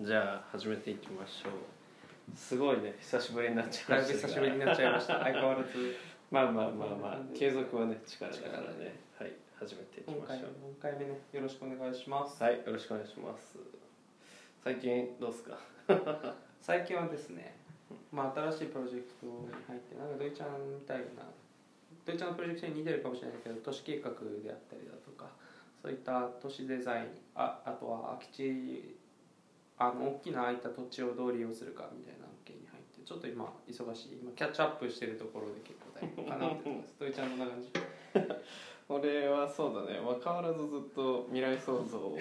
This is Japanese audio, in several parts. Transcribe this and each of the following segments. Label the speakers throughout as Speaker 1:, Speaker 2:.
Speaker 1: じゃあ始めていきましょう。すごいね久しぶりになっちゃ
Speaker 2: だいぶ
Speaker 1: いましたが。
Speaker 2: 久しぶりになっちゃいました。相変わらず。
Speaker 1: まあまあまあまあ継続はね力だからね。はい始めていき
Speaker 2: 今回
Speaker 1: ましょ
Speaker 2: 4回目ねよろしくお願いします、
Speaker 1: うはいよろしくお願いします。最近どうですか？
Speaker 2: 最近はですね、まあ、新しいプロジェクトに入ってなんかドイちゃんみたいなドイちゃんのプロジェクトに似てるかもしれないけど都市計画であったりだとかそういった都市デザインああとは空き地あの大きな空いた土地をどう利用するかみたいな案件に入ってちょっと今忙しい今キャッチアップしてるところで結構大変かなって思います。ドイちゃんの感じ？
Speaker 1: 俺はそうだね、まあ、変わらずずっと未来創造を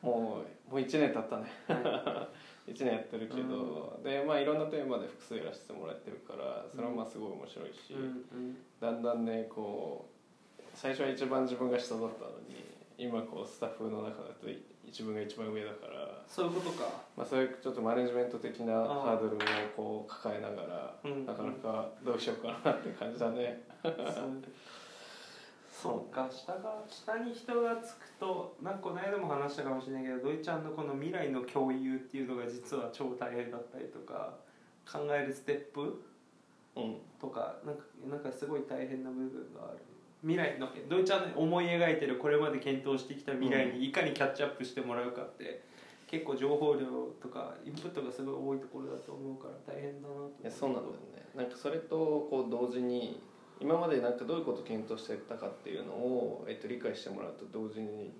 Speaker 1: もうもう1年経ったね。
Speaker 2: は
Speaker 1: 1年やってるけど、でまあいろんなテーマで複数やらせてもらってるからそれはまあすごい面白いし、
Speaker 2: うん
Speaker 1: だんだんねこう最初は一番自分が下だったのに今こうスタッフの中だと自分が一番上だから、
Speaker 2: そういうことか。
Speaker 1: まあ、そういうちょっとマネジメント的なハードルをこう抱えながら、
Speaker 2: うん
Speaker 1: なかなかどうしようかなって感じだね。
Speaker 2: そうか。下が下に人がつくとなんかこの間も話したかもしれないけどドイちゃんのこの未来の共有っていうのが実は超大変だったりとか考えるステップ
Speaker 1: うん。
Speaker 2: とかなんかなんかすごい大変な部分がある未来のドイちゃんの思い描いてるこれまで検討してきた未来にいかにキャッチアップしてもらうかって、結構情報量とかインプットがすごい多いところだと思うから大変だなと思
Speaker 1: いやそうなんだよね。なんかそれとこう同時に今までなんかどういうことを検討してたかっていうのを、えっと、理解してもらうと同時に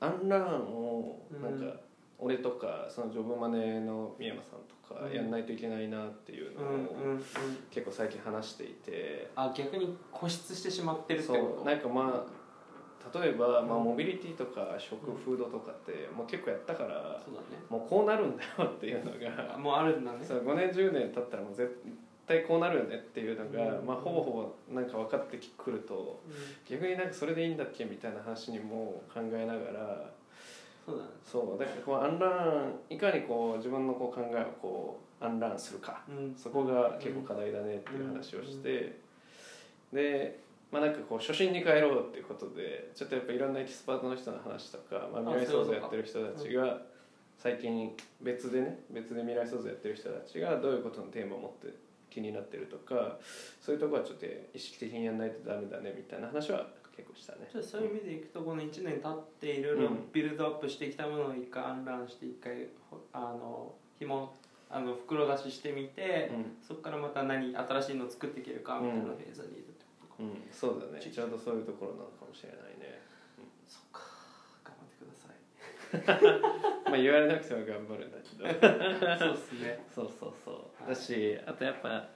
Speaker 1: アンラーンをなん
Speaker 2: うん
Speaker 1: か俺とかそのジョブマネの宮山さんとか
Speaker 2: うん。
Speaker 1: やんないといけないなっていうの
Speaker 2: うんうん
Speaker 1: を
Speaker 2: うん。
Speaker 1: 結構最近話していて。
Speaker 2: あ逆に固執してしまってるって
Speaker 1: そ
Speaker 2: こと？
Speaker 1: う。なんかまあ例えば、まあ、モビリティとか食フードとかってもう結構やったから
Speaker 2: そうだね。
Speaker 1: もうこうなるんだよっていうのが
Speaker 2: あもうあるんだね。
Speaker 1: そう5年10年経ったらもう絶対こうなるよねっていうのが、
Speaker 2: うん。
Speaker 1: まあ、ほぼほぼなんか分かってくると逆になんかそれでいいんだっけみたいな話にも考えながら
Speaker 2: そうだね。
Speaker 1: そうだからこう unlearn いかにこう自分のこう考えをこう unlearn するか。
Speaker 2: うん。
Speaker 1: そこが結構課題だねっていう話をして、でまあなんかこう初心に帰ろうっていうことでちょっとやっぱいろんなエキスパートの人の話とか、まあ、未来創造やってる人たちが最近別でね別で未来創造やってる人たちがどういうことのテーマを持って気になってるとかそういうとこはちょっと意識的にやんないとダメだねみたいな話は結構したね。
Speaker 2: じゃあそういう意味でいくとこの1年経っていろいろ
Speaker 1: うん。
Speaker 2: ビルドアップしてきたものを一回アンランして一回ほあの紐あの袋出ししてみて、
Speaker 1: うん。
Speaker 2: そこからまた何新しいのを作っていけるかみたいなフェーズにいるってことか、
Speaker 1: うん、そうだね。ちょうどそういうところなのかもしれないね。
Speaker 2: そっか頑張ってください。
Speaker 1: まあ言われなくても頑張るんだけど。
Speaker 2: そうですね。
Speaker 1: そうそうそう、
Speaker 2: はい。
Speaker 1: だしあとやっぱ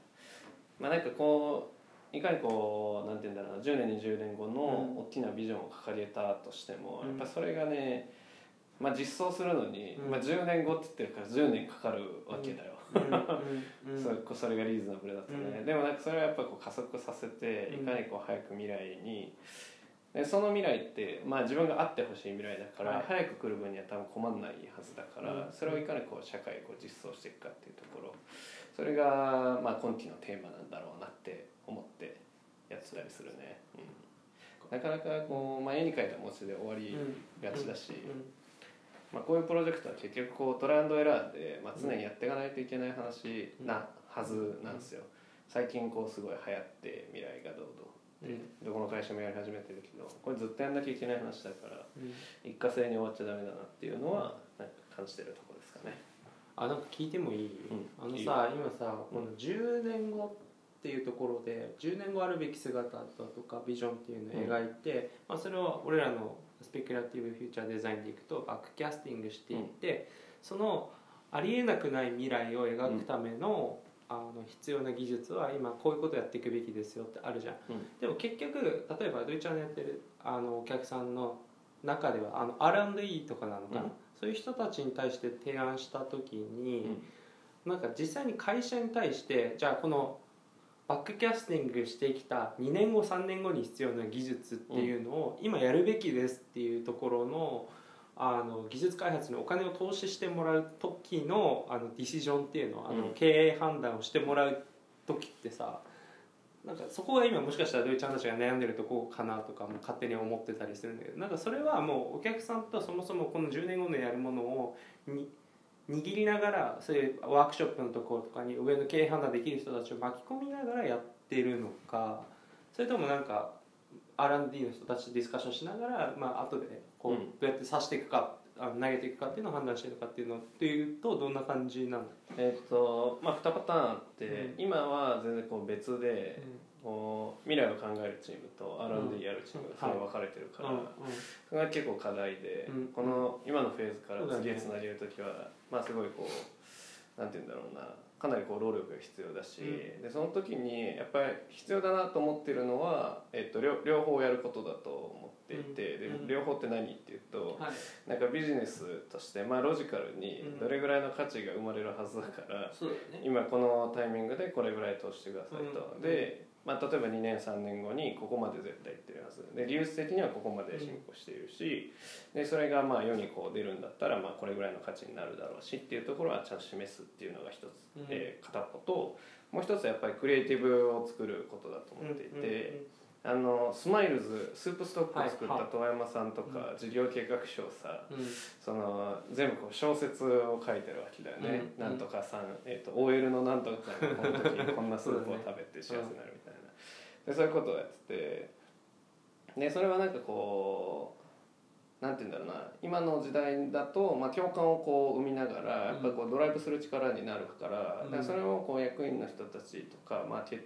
Speaker 1: まあなんかこういかにこうなんて言うんだろうな10年20年後の
Speaker 2: うん。
Speaker 1: 大きなビジョンを掲げたとしても、
Speaker 2: うん。
Speaker 1: やっぱそれがねまあ実装するのに、
Speaker 2: うん。
Speaker 1: まあ、10年後って言ってるから10年かかるわけだよ、
Speaker 2: うん。
Speaker 1: それそれがリーズナブルだとね、
Speaker 2: うん。
Speaker 1: でもなんかそれはやっぱこう加速させて
Speaker 2: うん。
Speaker 1: いかにこう早く未来に。でその未来って、まあ、自分があってほしい未来だから、
Speaker 2: はい。
Speaker 1: 早く来る分には多分困んないはずだから、
Speaker 2: うん。
Speaker 1: それをいかにこう社会をこう実装していくかっていうところ。それが、まあ、今期のテーマなんだろうなって思ってやってたりするね、うん、なかなかこう、まあ、絵に描いた文字で終わりがちだし、
Speaker 2: うん。
Speaker 1: まあ、こういうプロジェクトは結局こうトライアンドエラーで、まあ、常にやっていかないといけない話なはずなんですよ。最近こうすごい流行って未来がどうどう
Speaker 2: うん。
Speaker 1: どこの会社もやり始めてるけどこれずっとやんなきゃいけない話だから
Speaker 2: うん。
Speaker 1: 一過性に終わっちゃダメだなっていうのはなんか感じてるところですかね。
Speaker 2: あなんか聞いてもいい、
Speaker 1: うん。
Speaker 2: あのさ今さこの10年後っていうところで10年後あるべき姿だとかビジョンっていうのを描いて、まあ、それを俺らの speculative future design でいくとバックキャスティングしていって、そのありえなくない未来を描くための,、あの必要な技術は今こういうことやっていくべきですよってあるじゃん、
Speaker 1: うん。
Speaker 2: でも結局例えばドイちゃんのやってるあのお客さんの中ではあの R&E とかなのかな、
Speaker 1: うん。
Speaker 2: そういう人たちに対して提案した時に、なんか実際に会社に対してじゃあこのバックキャスティングしてきた2年後3年後に必要な技術っていうのを今やるべきですっていうところのあの技術開発にお金を投資してもらう時のあのディシジョンっていうのあの
Speaker 1: うん。
Speaker 2: 経営判断をしてもらう時ってさなんかそこが今もしかしたら土井ちゃんたちが悩んでるとこかなとかも勝手に思ってたりするんだけどなんかそれはもうお客さんとそもそもこの10年後のやるものをに握りながらそういうワークショップのところとかに上の経営判断できる人たちを巻き込みながらやってるのかそれともなんか R&D の人たちとディスカッションしながら、まあ後でこう
Speaker 1: うん。
Speaker 2: どうやって刺していくか、あの投げていくかっていうのを判断していくかっていうのっていうとどんな感じなんだ？
Speaker 1: えっとまあ2パターンあって、
Speaker 2: うん。
Speaker 1: 今は全然こう別で、未来を考えるチームと R&D やるチームがそれ分かれてるから、
Speaker 2: うん。
Speaker 1: それが結構課題で、
Speaker 2: うん。
Speaker 1: この今のフェーズから次へつなげる時は、まあすごいこうなんて言うんだろうなかなりこう労力が必要だし、
Speaker 2: うん。
Speaker 1: でその時にやっぱり必要だなと思ってるのは、えっと、両両方やることだと思っていて、
Speaker 2: うん
Speaker 1: で両方って何っていうと、
Speaker 2: はい。
Speaker 1: なんかビジネスとして、まあ、ロジカルに
Speaker 2: うん。
Speaker 1: どれぐらいの価値が生まれるはずだから、今このタイミングでこれぐらい投資してくださいと、
Speaker 2: うん。
Speaker 1: で、まあ、例えば2年3年後にここまで絶対いってるはず。で技術的にはここまで進歩しているし、でそれがまあ世にこう出るんだったらまあこれぐらいの価値になるだろうしっていうところはちゃんと示すっていうのが一つ、
Speaker 2: うん。
Speaker 1: えー片っぽともう一つはやっぱりクリエイティブを作ることだと思っていて。あのスマイルズスープストックを作った遠山さんとか、事業計画書さ
Speaker 2: うん。うん
Speaker 1: その全部こう小説を書いてるわけだよね、
Speaker 2: うん。
Speaker 1: なんとかさん、えー、と OL のなんとかさんがこの時こんなスープを食べて幸せになるみたいな。でそういうことをやってて。でそれはなんかこうなんて言うんだろうな。今の時代だと、まあ、共感をこう生みながらやっぱこうドライブする力になるから,、
Speaker 2: うん。
Speaker 1: だからそれをこう役員の人たちとか、まあ、け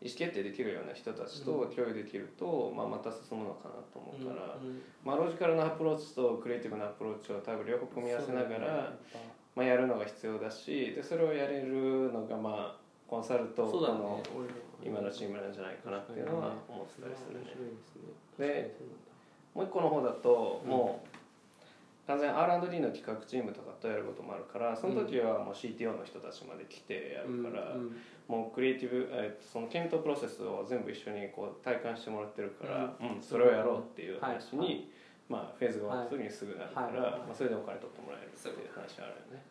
Speaker 1: 意思決定できるような人たちと共有できると、まあ、また進むのかなと思うから。
Speaker 2: うん
Speaker 1: まあ、ロジカルなアプローチとクリエイティブなアプローチを多分両方組み合わせながら、まあ、やるのが必要だしでそれをやれるのがまあコンサルト
Speaker 2: そうだね
Speaker 1: の今のチームなんじゃないかなっていうのは思ってたりするね。
Speaker 2: ですね。
Speaker 1: でもう一個の方だともう完全に R&D の企画チームとかとやることもあるからその時はもう CTO の人たちまで来てやるから、
Speaker 2: うんうん。
Speaker 1: もうクリエイティブ、えーその検討プロセスを全部一緒にこう体感してもらってるから、うん。それをやろうっていう話に、
Speaker 2: はい。
Speaker 1: まあ、フェーズが終わった時にすぐなるから、
Speaker 2: はい。はい。
Speaker 1: まあ、それでお金取ってもらえるっていう話はあるよね、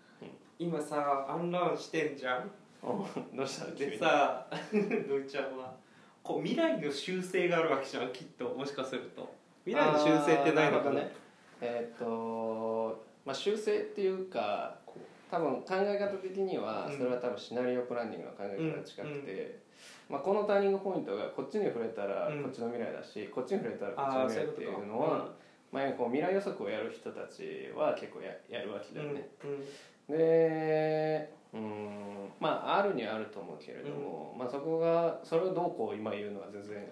Speaker 2: 今さアンランしてんじゃん？
Speaker 1: うん、どうしたの君？
Speaker 2: でさ のいちゃんはこう未来の修正があるわけじゃんきっともしかすると。未来の修正ってないのかね
Speaker 1: えーっとまあ修正っていうか多分考え方的には
Speaker 2: うん。
Speaker 1: それは多分シナリオプランニングの考え方が近くて、まあ、このターニングポイントがこっちに触れたら
Speaker 2: うん。
Speaker 1: こっちの未来だし、こっちに触れたらこっちの未来って
Speaker 2: いう
Speaker 1: のは、まあ、こう未来予測をやる人たちは結構ややるわけだよね、でうん。まああるにはあると思うけれども、まあ、そこがそれをどうこう今言うのは全然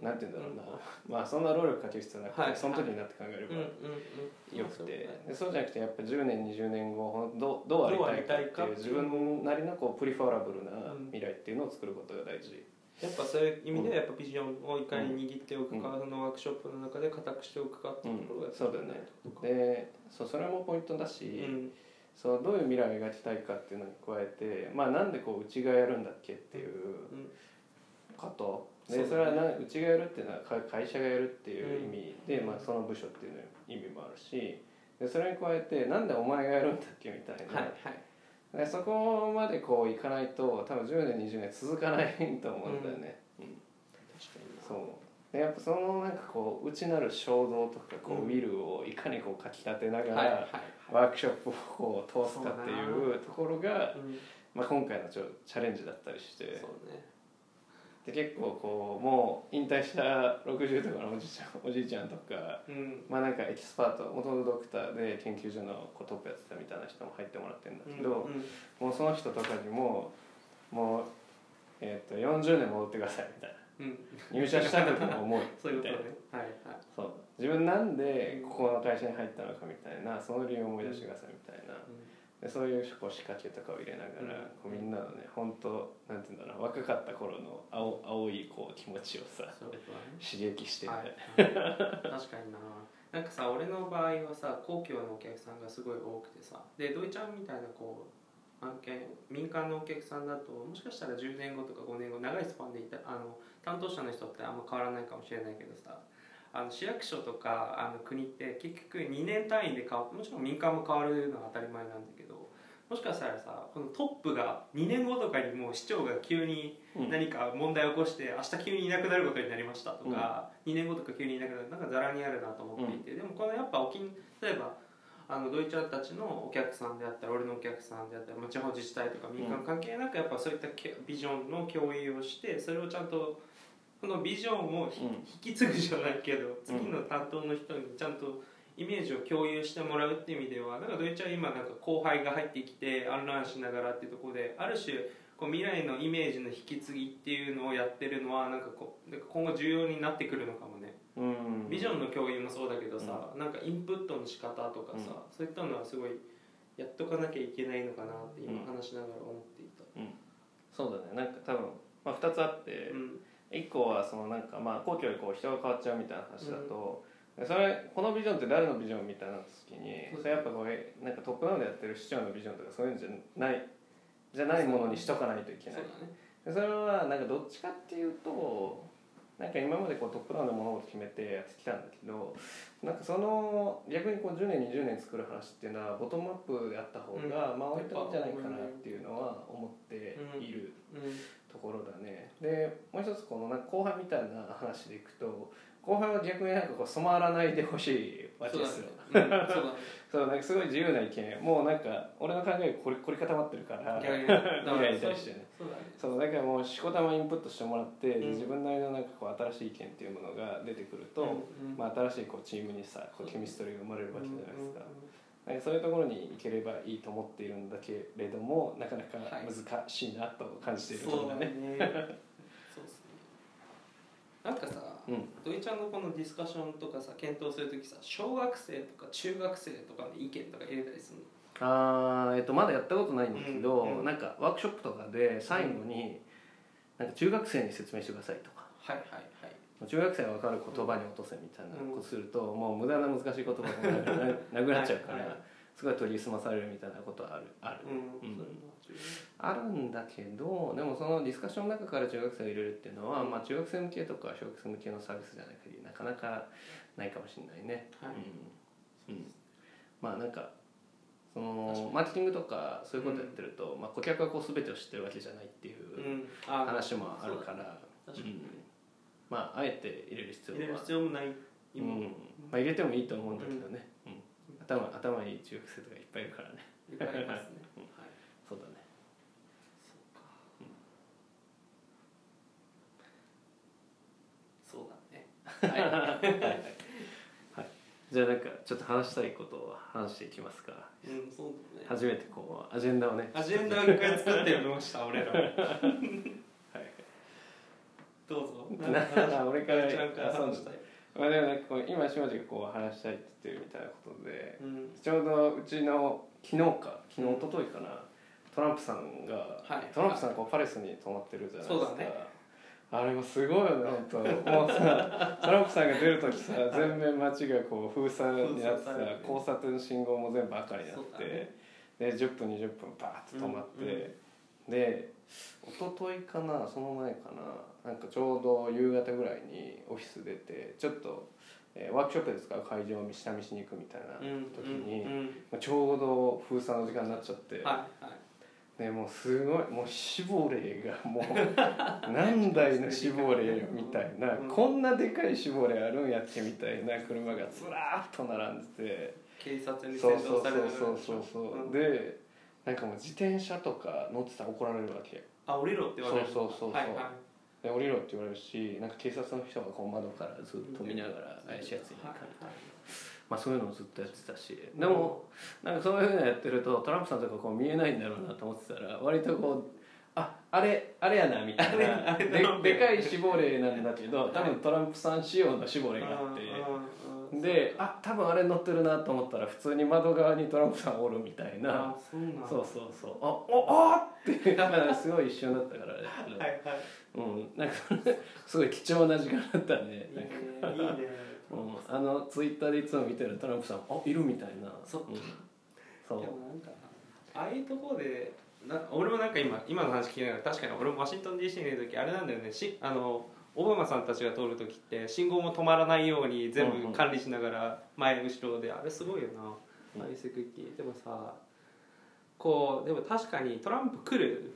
Speaker 1: なんて言うんだろうな、まあそんな労力かける必要なくて、
Speaker 2: はい。
Speaker 1: その時になって考えれば
Speaker 2: うんうんうん。
Speaker 1: よくて、
Speaker 2: そう
Speaker 1: じゃなくてやっぱ10年20年後どどうありたいかっていう自分なりのこうプリファラブルな未来っていうのを作ることが大事、
Speaker 2: やっぱそういう意味ではやっぱビジョンをいかに握っておくか、そのワークショップの中で固くしておくかっていうところが
Speaker 1: そうだよねでそうそれもポイントだし、
Speaker 2: うん
Speaker 1: そうどういう未来を描きたいかっていうのに加えて、まあ、なんでこううちがやるんだっけっていう
Speaker 2: うん。
Speaker 1: ことでそれはなうちがやるっていうのはか会社がやるっていう意味で、まあ、その部署っていうの意味もあるしでそれに加えてなんでお前がやるんだっけみたいな、でそこまでこういかないと多分10年20年続かないと思うんだよね、うん。
Speaker 2: 確かにな。
Speaker 1: そうでやっぱそのなんかこう内なる衝動とかこう、
Speaker 2: うん。
Speaker 1: ウィルをいかにこうかきたてながら、
Speaker 2: はいはい
Speaker 1: ワークショップをこう通すかっていうところが、
Speaker 2: うん。
Speaker 1: まあ、今回のちょチャレンジだったりして。で結構こうもう引退した60とかのおじいちゃんおじいちゃんとか
Speaker 2: うん。
Speaker 1: まあなんかエキスパートもともとドクターで研究所のこうトップやってたみたいな人も入ってもらってるんだけど、
Speaker 2: うん
Speaker 1: もうその人とかにももう、えー、と40年戻ってくださいみたいな。
Speaker 2: うん
Speaker 1: 入社した時の思い
Speaker 2: そういう
Speaker 1: みたいな
Speaker 2: ことね。はいはい。
Speaker 1: そう。自分なんでここの会社に入ったのかみたいなその理由を思い出してくださいみたいな。でそういうこう仕掛けとかを入れながら、こうみんなのね本当なんていうんだろう若かった頃の青青いこう気持ちをさ
Speaker 2: ね。
Speaker 1: 刺激して
Speaker 2: はい、確かにな。なんかさ俺の場合はさ公共のお客さんがすごい多くてさで土井ちゃんみたいなこう案件民間のお客さんだともしかしたら10年後とか5年後長いスパンでいたあの担当者の人ってあんま変わらないかもしれないけどさあの市役所とかあの国って結局2年単位で変わってもちろん民間も変わるのは当たり前なんだけどもしかしたらさこのトップが2年後とかにもう市長が急に何か問題を起こして明日急にいなくなることになりましたとか、うん、2年後とか急にいなくなるなんかざらにあるなと思っていて、うん、でもこのやっぱ沖例えばあのドイツたちのお客さんであったり俺のお客さんであったり地方自治体とか民間関係なくやっぱそういったビジョンの共有をしてそれをちゃんとこのビジョンを引き継ぐじゃないけど次の担当の人にちゃんとイメージを共有してもらうっていう意味ではなんかドイツは今なんか後輩が入ってきてアンランしながらっていうところである種こう未来のイメージの引き継ぎっていうのをやってるのはなんかこう今後重要になってくるのかもね。ビジョンの共有もそうだけどさ、うん、なんかインプットの仕方とかさ、うん、そういったのはすごいやっとかなきゃいけないのかなって今話しながら思っていた、
Speaker 1: うん、そうだね。なんか多分、まあ、2つあって、うん、1個はそのなんかまあ皇居でこう人が変わっちゃうみたいな話だと、それこのビジョンって誰のビジョンみたいな時にそれやっぱこれなんかトップダウンでやってる市長のビジョンとかそういうんじゃないじゃないものにしとかないといけない。そ,、それはなんかどっちかっていうとなんか今までこうトップダウンの物事決めてやってきたんだけどなんかその逆にこう10年20年作る話っていうのはボトムアップであった方が、まあ割といいんじゃないかなっていうのは思っているところだね。でもう一つこのなんか後輩みたいな話でいくと後輩は逆になんかこう染まらないでほしいわけですよ。そうなんかすごい自由な意見。もうなんか俺の考えが凝り凝り固まってるから未来に対してね。そうだからもうしこたまインプットしてもらって、うん、自分なりのなんかこう新しい意見っていうものが出てくると、まあ、新しいこうチームにさこうケミストリーが生まれるわけじゃないですか。うんうん、そういうところに行ければいいと思っているんだけれどもなかなか難しいなと感じているところだね。はい
Speaker 2: なんかさ、うん、土井ちゃんのこのディスカッションとかさ検討する時さ小学生とか中学生とかの意見とか入れたりするの？
Speaker 1: あえっとまだやったことないんだけど、うんうん、なんかワークショップとかで最後に、なんか中学生に説明してくださいとか、
Speaker 2: はいはいはい
Speaker 1: 中学生が分かる言葉に落とせみたいなことすると、もう無駄な難しい言葉がなくなっちゃうから、すごい研ぎ澄まされるみたいなことはあるある、あるんだけどでもそのディスカッションの中から中学生を入れるっていうのは、まあ、中学生向けとか小学生向けのサービスじゃない限りなかなかないかもしれないね、はい。うん。うん、まあなんかそのマーケティングとかそういうことやってると、まあ、顧客はこう全てを知ってるわけじゃないっていう話もあるから、まああえて入れる必要は。
Speaker 2: 入れる必要もない。
Speaker 1: うん。まあ、入れてもいいと思うんだけどね、頭頭いい中学生とかいっぱいいるからね。
Speaker 2: いっぱいいますね、
Speaker 1: うん、はい、そうだね。
Speaker 2: そうか、うん、そうだね。はい、
Speaker 1: はい、じゃあなんかちょっと話したいことを話していきますか。
Speaker 2: うんそうだね。
Speaker 1: 初めてこうアジェンダをね。
Speaker 2: アジェンダを一回作ってみました俺らはい どうぞ。
Speaker 1: な俺から話したいまあでもなんかこう今下地がこう話したいって言ってるみたいなことで、うん、ちょうどうちの昨日か昨日一昨日かな、トランプさんが、はい、トランプさんこうパレスに泊まってるじゃないですか、ね、あれもすごいよね本当。もうさ トランプさんが出る時さ全面街がこう封鎖になってさ交差点信号も全部赤になって、ね、で10分20分バーッと止まって、うんうん、で一昨日かなその前かな。なんかちょうど夕方ぐらいにオフィス出てちょっと、えー、ワークショップで使う会場を下見しに行くみたいな時に、うんうん。うん、まあ、ちょうど封鎖の時間になっちゃって。はいはい。ね、もうすごいもう死亡霊がもう 何台の死亡霊みたいな、うん、こんなでかい死亡霊あるんやっけみたいな車がずらっと並んでて。
Speaker 2: 警察に先導される。
Speaker 1: そうそうそうそう、う。ん、でなんかもう自転車とか乗ってたら怒られるわけ
Speaker 2: あ降りろって言われる。
Speaker 1: そうそうそうそう、はいはい、で降りろって言われるしなんか警察の人がこう窓からずっと見ながら怪しいやつに行かれたり、まあ、そういうのをずっとやってたし。でもなんかそういうのやってるとトランプさんとかこう見えないんだろうなと思ってたら割とこうああれあれやなみたいな。ででかい死亡例なんだけど多分トランプさん仕様の死亡例があってであ多分あれ乗ってるなと思ったら普通に窓側にトランプさんおるみたいな。そうそうそうあおあって。だからすごい一瞬だったから。はいはい。うん。なんかすごい貴重な時間だったね。いいねいいね。うん、あのツイッターでいつも見てるトランプさんあいるみたいな。
Speaker 2: そっか、うん、そう。でもなんかああいうところでな俺もなんか今今の話聞きながら確かに俺もワシントン DC にいる時あれなんだよね。しあのオバマさんたちが通る時って信号も止まらないように全部管理しながら前後ろであれすごいよな、でもさこうでも確かにトランプ来る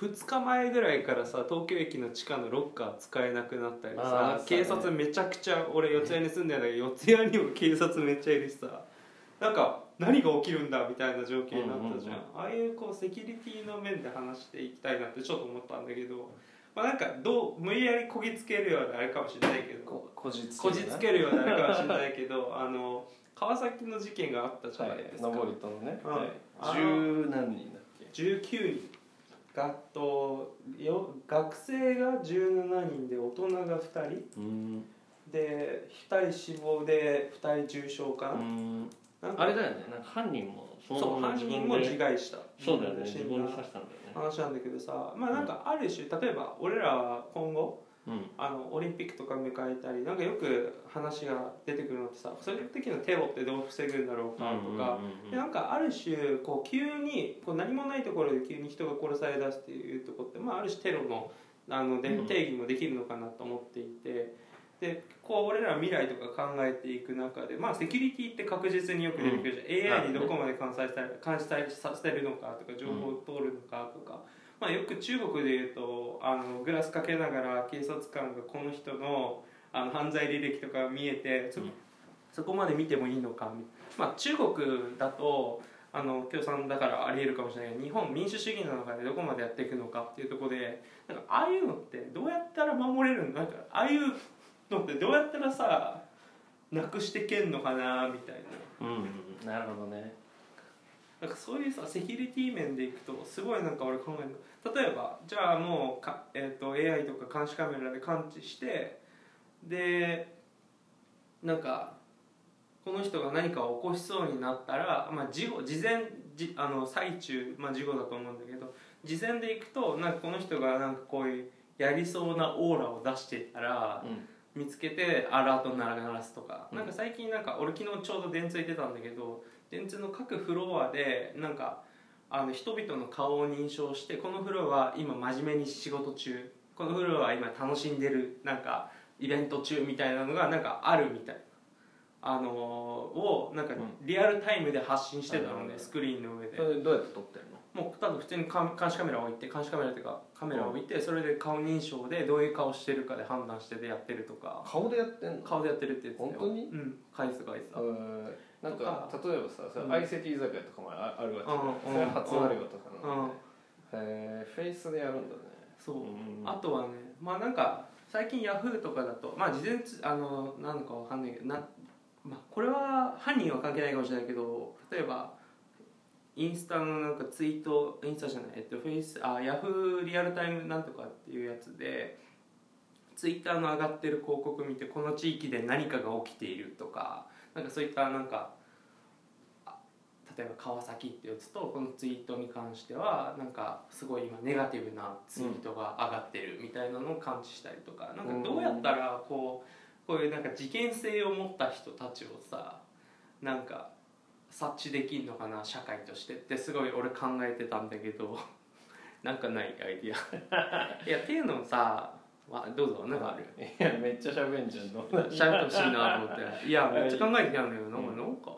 Speaker 2: 2日前ぐらいからさ東京駅の地下のロッカー使えなくなったり
Speaker 1: あ
Speaker 2: さ
Speaker 1: ー
Speaker 2: 警察めちゃくちゃ俺四谷に住んでるんだけど四谷にも警察めっちゃいるしさ。なんか何が起きるんだみたいな状況になったじゃん,、
Speaker 1: うん。
Speaker 2: ああいうこうセキュリティの面で話していきたいなってちょっと思ったんだけど、まあ、なんかどう無理やりこぎつけるようなあれかもしれないけど。
Speaker 1: ここじつ
Speaker 2: こじつけるようなあれかもしれないけどあの川崎の事件があったじゃ
Speaker 1: は
Speaker 2: ないですか、
Speaker 1: い登りとのね、
Speaker 2: うん。
Speaker 1: はい。十何人だっけ
Speaker 2: ？19人。がとよ学生が17人で大人が2人。
Speaker 1: うん。
Speaker 2: で2人死亡で2人重傷かな,、
Speaker 1: あれだよね。なんか犯人もそ
Speaker 2: そう犯
Speaker 1: 自分
Speaker 2: 人も
Speaker 1: で
Speaker 2: 自害した。
Speaker 1: そうだよね
Speaker 2: 死ん。だ
Speaker 1: 自分に刺したんだよね。
Speaker 2: 話なんだけどさまあなんかある種例えば俺らは今後
Speaker 1: うん。
Speaker 2: あのオリンピックとか迎えたりなんかよく話が出てくるのってさそれ的なテロってどう防ぐんだろうかとか、でなんかある種こう急にこう何もないところで急に人が殺され出すっていうところって、まあ、ある種テロのあので
Speaker 1: うん。
Speaker 2: 定義もできるのかなと思っていてでこう俺ら未来とか考えていく中で、まあ、セキュリティって確実によく出てくるじゃん、AI にどこまで監視され監視させるのかとか情報を通るのかとか。まあ、よく中国でいうとあのグラスかけながら警察官がこの人のあの犯罪履歴とか見えてそ,、
Speaker 1: うん。
Speaker 2: そこまで見てもいいのかみまあ、中国だとあの共産だからありえるかもしれないけど日本民主主義の中でどこまでやっていくのかっていうところでなんかああいうのってどうやったら守れるんかああいうのってどうやったらさなくしてけんのかなみたいな。
Speaker 1: うん。うんなるほどね。
Speaker 2: なんかそういうさセキュリティ面でいくとすごいなんか俺考えるの。例えばじゃあもうか、えー、と AI とか監視カメラで感知してでなんかこの人が何かを起こしそうになったら、まあ、事後事前じあの最中、まあ、事後だと思うんだけど事前でいくとなんかこの人がなんかこういうやりそうなオーラを出してたら
Speaker 1: う
Speaker 2: 見つけてアラート鳴らすとか、
Speaker 1: うん
Speaker 2: なんか最近なんか俺昨日ちょうど電通行ってたんだけど電通の各フロアでなんかあの人々の顔を認証してこのフロアは今真面目に仕事中。このフロアは今楽しんでるなんかイベント中みたいなのがなんかあるみたい。あのーをなんか
Speaker 1: う
Speaker 2: リアルタイムで発信してたのね、
Speaker 1: うん
Speaker 2: スクリーンの上で。
Speaker 1: んそれどうやって撮ってるの？
Speaker 2: もうただ普通に監監視カメラを置いて監視カメラっていうかカメラを置いてそれで顔認証でどういう顔してるかで判断してでやってるとか。
Speaker 1: 顔でやってんの？
Speaker 2: 顔でやってるって言ってたよ。
Speaker 1: 本当に？
Speaker 2: うん。返す返す。
Speaker 1: えー。なんか
Speaker 2: と
Speaker 1: 例えばさそ相席居酒屋とかもああるわけじゃん。
Speaker 2: うん
Speaker 1: それは初あるよとかな
Speaker 2: うん。
Speaker 1: のへえフェイスでやるんだね。
Speaker 2: そう、
Speaker 1: うん
Speaker 2: あとはねまあなんか最近ヤフーとかだとまあ事前つあの何のかわかんないけどな、まあ、これは犯人は関係ないかもしれないけど例えばインスタのなんかツイートインスタじゃないえっとフェイスあヤフーリアルタイムなんとかっていうやつでツイッターの上がってる広告見てこの地域で何かが起きているとかなんかそういったなんか例えば川崎ってやつとこのツイートに関してはなんかすごい今ネガティブなツイートが上がってるみたいなのを感知したりとかなんかどうやったらこうこういうなんか事件性を持った人たちをさなんか察知できんのかな社会としてってすごい俺考えてたんだけど なんかないアイディアいやっていうのもさ、まあ、どうぞ。なんかある？
Speaker 1: いやめっちゃ喋んじゃんどんな
Speaker 2: しゃべってほしいなと思って。いやめっちゃ考えてきたんだけどなんかなんか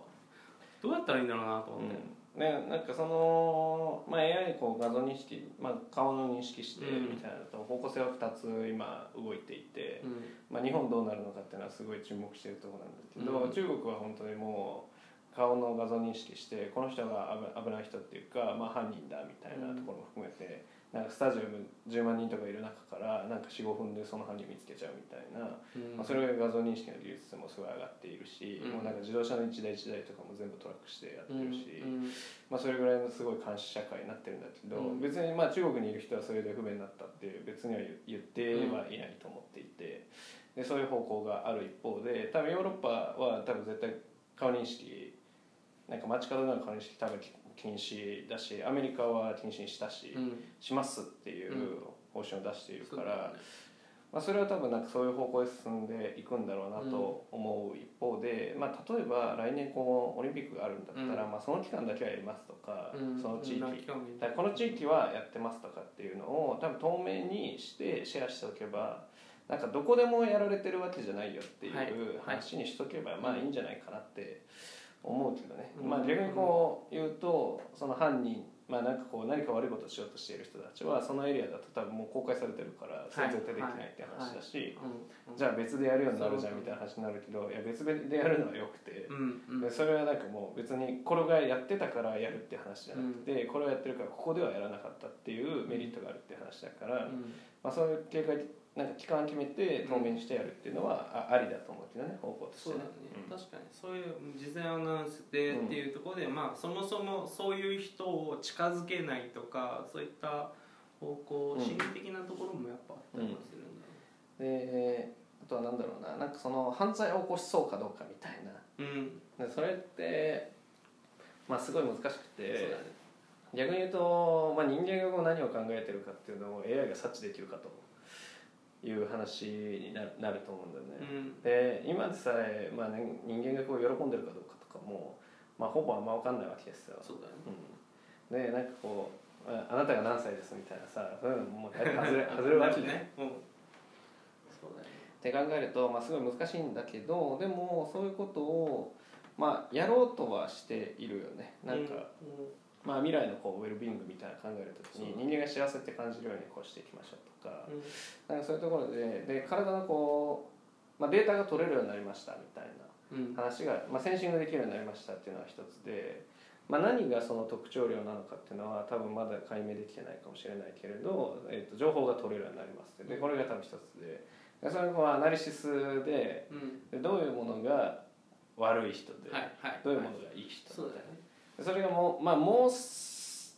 Speaker 2: どうやったらいいんだろうなと思って、
Speaker 1: うん。ね、なんかその、まあ、AI にこう画像認識、まあ、顔の認識して
Speaker 2: うん。
Speaker 1: みたいなのと方向性は2つ今動いていて、
Speaker 2: うん。
Speaker 1: まあ、日本どうなるのかっていうのはすごい注目してるところなんだけど、
Speaker 2: うん。
Speaker 1: 中国は本当にもう顔の画像認識してこの人が危危ない人っていうか、まあ、犯人だみたいなところも含めて、なんかスタジアム10万人とかいる中からなんか45分でその犯人見つけちゃうみたいな、
Speaker 2: うん。
Speaker 1: まあ、それが画像認識の技術もすごい上がっているし、
Speaker 2: うん。
Speaker 1: もうなんか自動車の一台一台とかも全部トラックしてやって
Speaker 2: うん
Speaker 1: るし、
Speaker 2: うん。
Speaker 1: まあ、それぐらいのすごい監視社会になってるんだけど、
Speaker 2: うん。
Speaker 1: 別にまあ中国にいる人はそれで不便になったって別には言言ってはいないと思っていてでそういう方向がある一方で多分ヨーロッパは多分絶対顔認識なんか街角での顔認識多分禁止だしアメリカは禁止にしたし、
Speaker 2: うん。
Speaker 1: しますっていう方針を出しているから、
Speaker 2: そうだね
Speaker 1: まあ、それは多分なんかそういう方向へ進んでいくんだろうなと思う一方で、まあ、例えば来年こうオリンピックがあるんだったら、
Speaker 2: うん。
Speaker 1: まあ、その期間だけはやりますとか、
Speaker 2: うん。
Speaker 1: その地域。この地域はやってますとかっていうのを多分透明にしてシェアしておけばなんかどこでもやられてるわけじゃないよってい
Speaker 2: う
Speaker 1: 話にしとけばまあいいんじゃないかなって思うけどね、
Speaker 2: うん。
Speaker 1: まあ逆にこう言うとその犯人まあなんかこう何か悪いことをしようとしている人たちはそのエリアだと多分もう公開されてるからそれ絶対できないって話だし、
Speaker 2: うん。
Speaker 1: じゃあ別でやるようになるじゃんみたいな話になるけどいや別でやるのはよくて、それはなんかもう別にこれがやってたからやるって話じゃなくて、これをやってるからここではやらなかったっていうメリットがあるって話だから、まあ、そういう警戒なんか期間決めて透明にしてやるっていうのはあありだと思うけどね方向として
Speaker 2: そうだね、確かにそういう事前アナウンスでっていうところで、まあそもそもそういう人を近づけないとかそういった方向、
Speaker 1: うん
Speaker 2: 心理的なところもやっぱあったりもするんだ
Speaker 1: であとはなんだろうななんかその犯罪を起こしそうかどうかみたいな。
Speaker 2: うん。
Speaker 1: でそれってまあすごい難しくて
Speaker 2: だね。
Speaker 1: 逆に言うと、まあ、人間が何を考えてるかっていうのを AI が察知できるかという話になるなると思うんだよね、
Speaker 2: うん。
Speaker 1: で今でさえ、まあね、人間がこう喜んでるかどうかとかも、まあ、ほぼあんま分かんないわけですよ、
Speaker 2: そうだね。
Speaker 1: うん、でなんかこうああなたが何歳ですみたいなさそういうのももう外れ 外れるわけじゃない
Speaker 2: ね。うん。そうだね。
Speaker 1: って考えると、まあ、すごい難しいんだけどでもそういうことを、まあ、やろうとはしているよね。なんか、
Speaker 2: う
Speaker 1: まあ、未来のこうウェルビーイングみたいな考える時に人間が幸せって感じるようにこうしていきましょうとかなんかそういうところでで体のこう、まあ、データが取れるようになりましたみたいな
Speaker 2: うん。
Speaker 1: 話が、まあ、センシングできるようになりましたっていうのは一つで、まあ、何がその特徴量なのかっていうのは多分まだ解明できてないかもしれないけれど、えー、と情報が取れるようになりますでこれが多分一つで。でそれはアナリシスで
Speaker 2: うん。
Speaker 1: でどういうものが悪い人で、どういうものがいい人
Speaker 2: そうだよね。
Speaker 1: でそれがもうまあもうす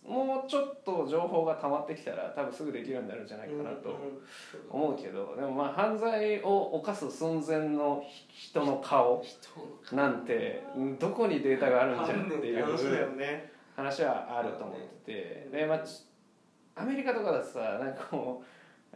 Speaker 1: もうちょっと情報が溜まってきたら多分すぐできるようになるんじゃないかなと思うけど、でもまあ犯罪を犯す寸前の人の顔なんてどこにデータがあるんじゃんっていう
Speaker 2: 話
Speaker 1: はあると思ってて。で、まあ、ちアメリカとかだとさなんかもう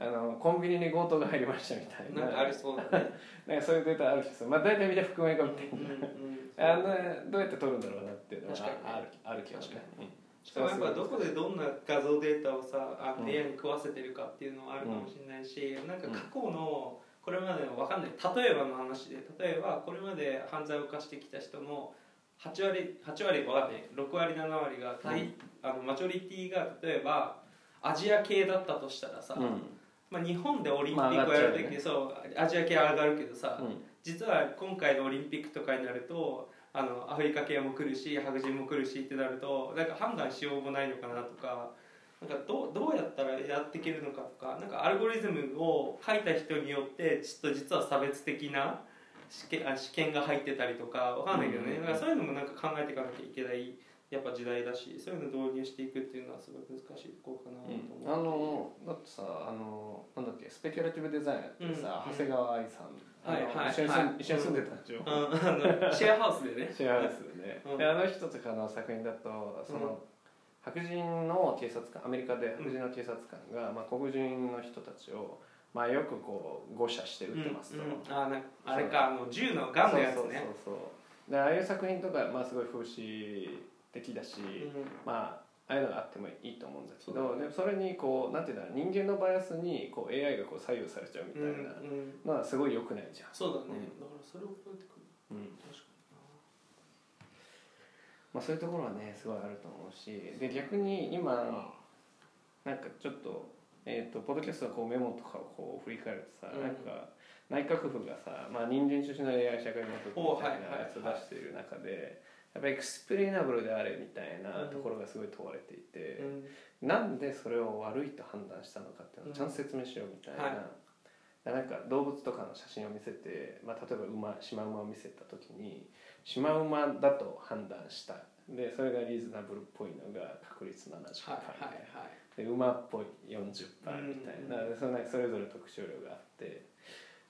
Speaker 1: あのコンビニに強盗が入りましたみたいな。
Speaker 2: なんかありそうだね。
Speaker 1: なんかそういうデータあるしさ、まあ、大体みんな覆面かぶって
Speaker 2: うんうん。
Speaker 1: あのどうやって取るんだろうなっていうのはあるあるけどね
Speaker 2: 確か
Speaker 1: うん。
Speaker 2: しかもやっぱどこでどんな画像データをさ AI に食わせてるかっていうのはあるかもしれないし、なんか過去のこれまでの分かんない。例えばの話で例えばこれまで犯罪を犯してきた人の8割8割分かんない。6割7割が大、
Speaker 1: うん。
Speaker 2: あのマジョリティが例えばアジア系だったとしたらさ、
Speaker 1: うん
Speaker 2: まあ、日本でオリンピ
Speaker 1: まあ
Speaker 2: ックをやるときに、
Speaker 1: 上がっち
Speaker 2: そうアジア系上がるけどさ、
Speaker 1: うん。
Speaker 2: 実は今回のオリンピックとかになるとあのアフリカ系も来るし白人も来るしってなるとなんか判断しようもないのかなとかなんかどうどうやったらやっていけるのかとかなんかアルゴリズムを書いた人によってちょっと実は差別的な試験あ試験が入ってたりとかわかんないけどね、
Speaker 1: うん
Speaker 2: だからそういうのもなんか考えていかなきゃいけないやっぱ時代だしそういうの導入していくっていうのはすごい難しいところかなと思う、
Speaker 1: あのだってさあのなんだっけスペキュラティブデザインやってさ、
Speaker 2: うん。
Speaker 1: 長谷川愛さん。
Speaker 2: はいはい
Speaker 1: 一緒に住ん
Speaker 2: はい
Speaker 1: 一緒に住んでたんでしょ、
Speaker 2: あのシェアハウスでね。
Speaker 1: シェアハウスでね、
Speaker 2: うん。
Speaker 1: であの人とかの作品だとその、白人の警察官アメリカで白人の警察官が、まあ、黒人の人たちを、まあ、よくこう誤射して撃ってますと、
Speaker 2: うん。うん。あなんかあれかあの銃のガンのやつね。
Speaker 1: そうそうそうそう。でああいう作品とか、まあ、すごい風刺的だし、
Speaker 2: うん。
Speaker 1: まあああいうのがあってもいいと思うんだけどでそれにこうなんていうんだろう人間のバイアスにこう AI がこう左右されちゃうみたいな
Speaker 2: うん
Speaker 1: のはすごい良くないじゃん、
Speaker 2: そうだね、
Speaker 1: うん。
Speaker 2: だからそれを超えてくる。
Speaker 1: うん。
Speaker 2: 確か
Speaker 1: まあ、そういうところはねすごいあると思うしで逆に今なんかちょっと,、えー、とポッドキャストのこうメモとかをこう振り返るとさ、
Speaker 2: うん。
Speaker 1: なんか内閣府がさ、まあ、人間中心の AI 社会のみ
Speaker 2: お
Speaker 1: たいなやつを出している中で、やっぱりエクスプレイナブルであれみたいなところがすごい問われていて、
Speaker 2: に、
Speaker 1: なんでそれを悪いと判断したのかっていうのをちゃんと説明しようみたいな、
Speaker 2: はい。
Speaker 1: なんか動物とかの写真を見せて、まあ、例えば馬シマウマを見せた時にシマウマだと判断した。でそれがリーズナブルっぽいのが確率70%、
Speaker 2: はいはいはい
Speaker 1: で馬っぽい40%みたいな、でそれそれぞれ特徴量があって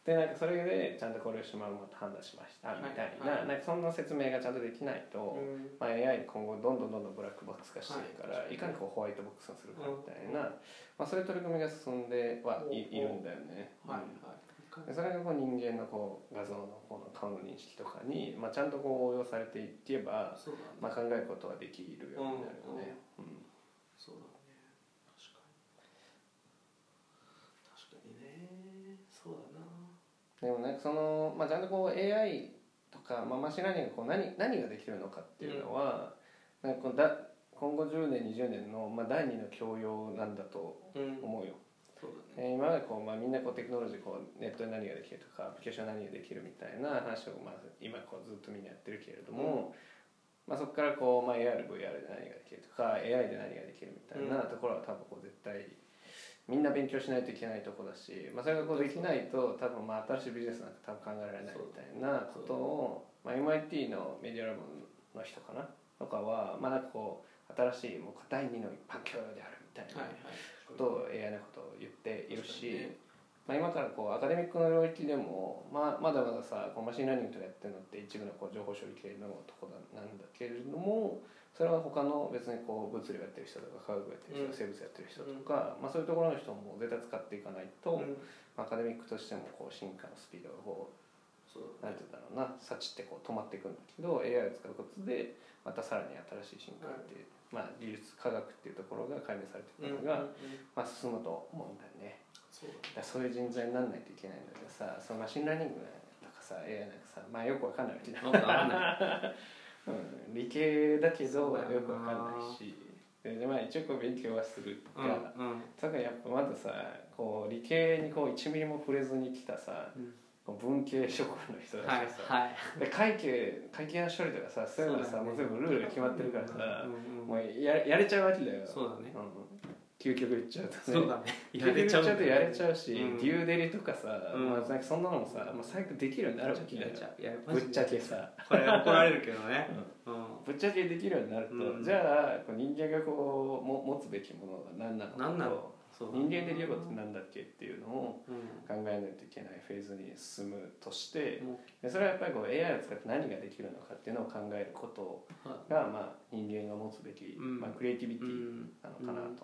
Speaker 1: でなんかそれでちゃんとこれをシマウマと判断しましたみたいな,、
Speaker 2: はい。はい
Speaker 1: なんかそんな説明がちゃんとできないと、
Speaker 2: うん。
Speaker 1: まあ、AI 今後どんどんどんどんブラックボックス化していくから、
Speaker 2: はい
Speaker 1: い、かにこうホワイトボックスにするかみたいな、まあ、そういう取り組みが進んではい,、いるんだよね。
Speaker 2: はいはい。
Speaker 1: でそれがこう人間のこう画像のこの顔の認識とかに、まあ、ちゃんとこう応用されていけば、
Speaker 2: ね、
Speaker 1: まあ、考えることはできるようになるよね。うん
Speaker 2: そうだね確かに確かにねそうだな
Speaker 1: でもなんかその、まあ、ちゃんとこう AI とか、まあ、マシンラーニングがこう何何ができるのかっていうのは、なんかこうだ今後10年20年の、まあ、第二の教養なんだと
Speaker 2: うん。
Speaker 1: 思うよ、
Speaker 2: そうだね。
Speaker 1: えー今までこう、まあ、みんなこうテクノロジーこうネットで何ができるとかアプリケーション何ができるみたいな話を、まあ、今こうずっとみんなやってるけれども、まあ、そこからこう、まあ、ARVR で何ができるとか AI で何ができるみたいなところは多分こう絶対みんな勉強しないといけないところだし、まあ、それがこうできないと多分まあ新しいビジネスなんか多分考えられないみたいなことを、まあ、MIT のメディアラボの人かなとかは、まあ、なんかこう新しいもう第二の一般教養であるみたいなことを AI のことを言っているし、まあ、今からこうアカデミックの領域でも、まあ、まだまださこうマシンラーニングとかやってるのって一部のこう情報処理系のところなんだけれどもそれは他の別にこう物理をやってる人とか科学をやってる人、
Speaker 2: うん。
Speaker 1: 生物やってる人とか、まあ、そういうところの人も絶対使っていかないと、アカデミックとしてもこう進化のスピードがこ
Speaker 2: そう
Speaker 1: うなんて言うんだろうな幸ってこう止まっていくんだけど AI を使うことでまたさらに新しい進化っていう、まあ、技術科学っていうところが解明されていくのが、まあ、進むと思うんだよね。
Speaker 2: そう
Speaker 1: だそういう人材にならないといけないんだけどさそのマシンラーニングとかさ AI なんかさまあよくわかんないわけじゃ
Speaker 2: ない。
Speaker 1: うん、理系だけど
Speaker 2: よ
Speaker 1: くわかんないし。ででまあ一応こう勉強はするが、
Speaker 2: うんうん。
Speaker 1: だからやっぱまださこう理系にこう1ミリも触れずに来たさ
Speaker 2: うん。
Speaker 1: 文系職の人たち
Speaker 2: はいはい。
Speaker 1: で会計会計の処理とかさそういうのさ、もう全部ルールが決まってるからさ、
Speaker 2: うんうん
Speaker 1: もうややれちゃうわけだよ。
Speaker 2: そうだね。
Speaker 1: うん、究極言っちゃうとね。
Speaker 2: そうだね。
Speaker 1: やれちゃうとやれちゃうし、
Speaker 2: うん。
Speaker 1: デューデリとかさ、
Speaker 2: うん。
Speaker 1: まあ、なんかそんなのもさ、もう最悪できるようになるわけだよ
Speaker 2: や
Speaker 1: ぶっちゃけさ、
Speaker 2: これ怒られるけどね。うん。
Speaker 1: ぶっちゃけできるようになると、
Speaker 2: うん。
Speaker 1: じゃあこう人間がこうも持つべきものが何なのか
Speaker 2: 何なの？
Speaker 1: と
Speaker 2: そう
Speaker 1: 人間できることって何だっけっていうのを
Speaker 2: うん。
Speaker 1: 考えないといけないフェーズに進むとして
Speaker 2: も
Speaker 1: でそれはやっぱりこう AI を使って何ができるのかっていうのを考えることが、まあ、人間が持つべき、
Speaker 2: うん。
Speaker 1: まあ、クリエイティビティ
Speaker 2: うん
Speaker 1: なのかなと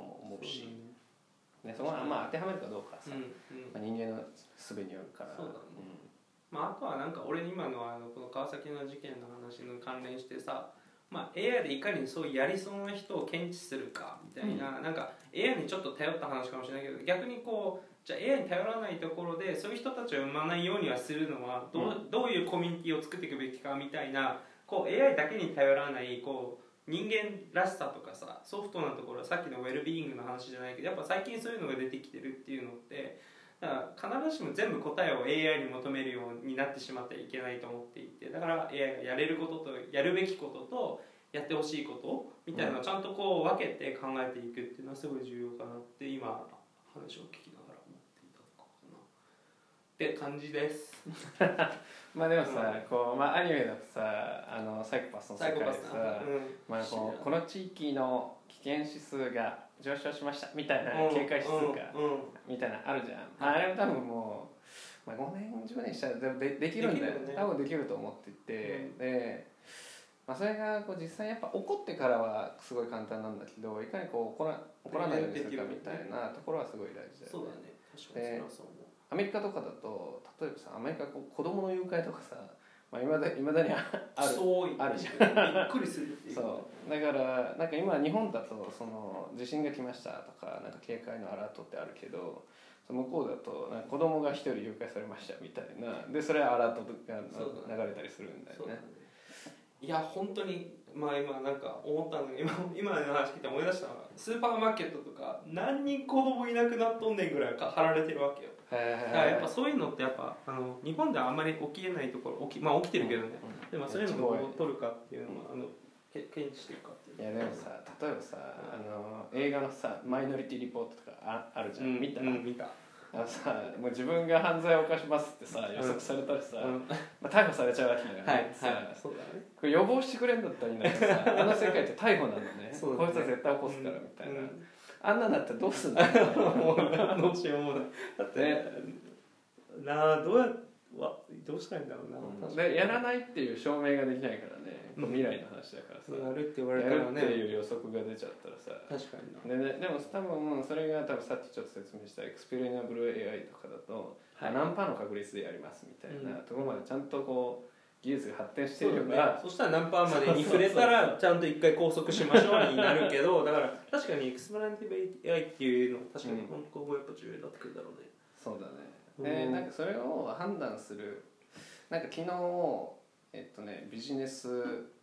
Speaker 2: そ
Speaker 1: まあ当てはめるかどうかはさ、
Speaker 2: だね
Speaker 1: まあ、人間の術によるから。
Speaker 2: そうだね。まあ、あとはなんか俺今のあのこの川崎の事件の話に関連してさ、まあ、AI でいかにそういうやりそうな人を検知するかみたいな,、なんか AI にちょっと頼った話かもしれないけど逆にこうじゃあ AI に頼らないところでそういう人たちを生まないようにはするのはどう,、どういうコミュニティを作っていくべきかみたいなこう AI だけに頼らないこう人間らしさとかさソフトなところはさっきのウェルビーイングの話じゃないけどやっぱ最近そういうのが出てきてるっていうのってだから必ずしも全部答えを AI に求めるようになってしまってはいけないと思っていてだから AI がやれることとやるべきこととやってほしいことみたいなのをちゃんとこう分けて考えていくっていうのはすごい重要かなって今話を聞きながら。って感じです。
Speaker 1: まあでもさ、こうまあ、アニメだとさあのサイコパスの世界でさ、まあ、こうこの地域の危険指数が上昇しましたみたいな警戒指数が、みたいなのあるじゃん、まあ、あれも多分もう、まあ、5年10年したらでもでできるんだよ
Speaker 2: ね。
Speaker 1: 多分できると思っていて、で、まあ、それがこう実際やっぱ怒ってからはすごい簡単なんだけどいかにこう怒ら怒らないようにするかみたいなところはすごい大事だよ
Speaker 2: そうだね。確かにそれはそう思う
Speaker 1: アメリカとかだと例えばさアメリカこう子供の誘拐とかさまあ、未だ未だにあある
Speaker 2: そう
Speaker 1: あるじゃん。
Speaker 2: びっくりするっていう。
Speaker 1: そう。だからなんか今日本だとその地震が来ましたとかなんか警戒のアラートってあるけどその向こうだとなんか子供が一人誘拐されましたみたいなでそれはアラートが流れたりするんだよね。
Speaker 2: ね。いや本当にまあ今なんか思ったのが今今の話聞いて思い出したのがスーパーマーケットとか何人子供いなくなっとんねんぐらいか貼られてるわけよだからやっぱそういうのってやっぱあの日本ではあんまり起きえないところ起きまあ起きてるけどね、でもそういうのをどう取るかっていうのはあのけ検知していくかっていう。
Speaker 1: いやでもさ例えばさあの映画のさマイノリティリポートとかああるじゃん、見た？
Speaker 2: 見た。
Speaker 1: あのさもう自分が犯罪を犯しますってさ予測されたらさ、
Speaker 2: うん。
Speaker 1: まあ、逮捕されちゃうわけだよね、
Speaker 2: はい
Speaker 1: さ
Speaker 2: はい。そうだね。
Speaker 1: これ予防してくれんだったらいいんだけどさあの世界って逮捕なのね。
Speaker 2: そうだね。
Speaker 1: こいつは絶対起こすからみたいな、
Speaker 2: うん
Speaker 1: あんなんだったらどうすんの？
Speaker 2: もうどうしようもない。だってなあどうやわどうしたらいいんだろうな、確かに。
Speaker 1: でやらないっていう証明ができないからね、
Speaker 2: うん。
Speaker 1: 未来の話だからさ、
Speaker 2: やるって言われ
Speaker 1: や
Speaker 2: たらね。
Speaker 1: るっていう予測が出ちゃったらさ。
Speaker 2: 確かにな。
Speaker 1: でね、でも多分それが多分さっきちょっと説明したエクスペリナブル AI とかだと、
Speaker 2: はい。
Speaker 1: 何パーの確率でやりますみたいなところまでちゃんとこう技術が発展してれば、
Speaker 2: そしたら何パーまでに触れたらちゃんと一回拘束しましょうになるけど だから確かにエクスプランティブ AI っていうのは確かに今後やっぱ重要になってくるだろうね。
Speaker 1: そうだね。で
Speaker 2: うん。
Speaker 1: なんかそれを判断するなんか昨日えっとねビジネス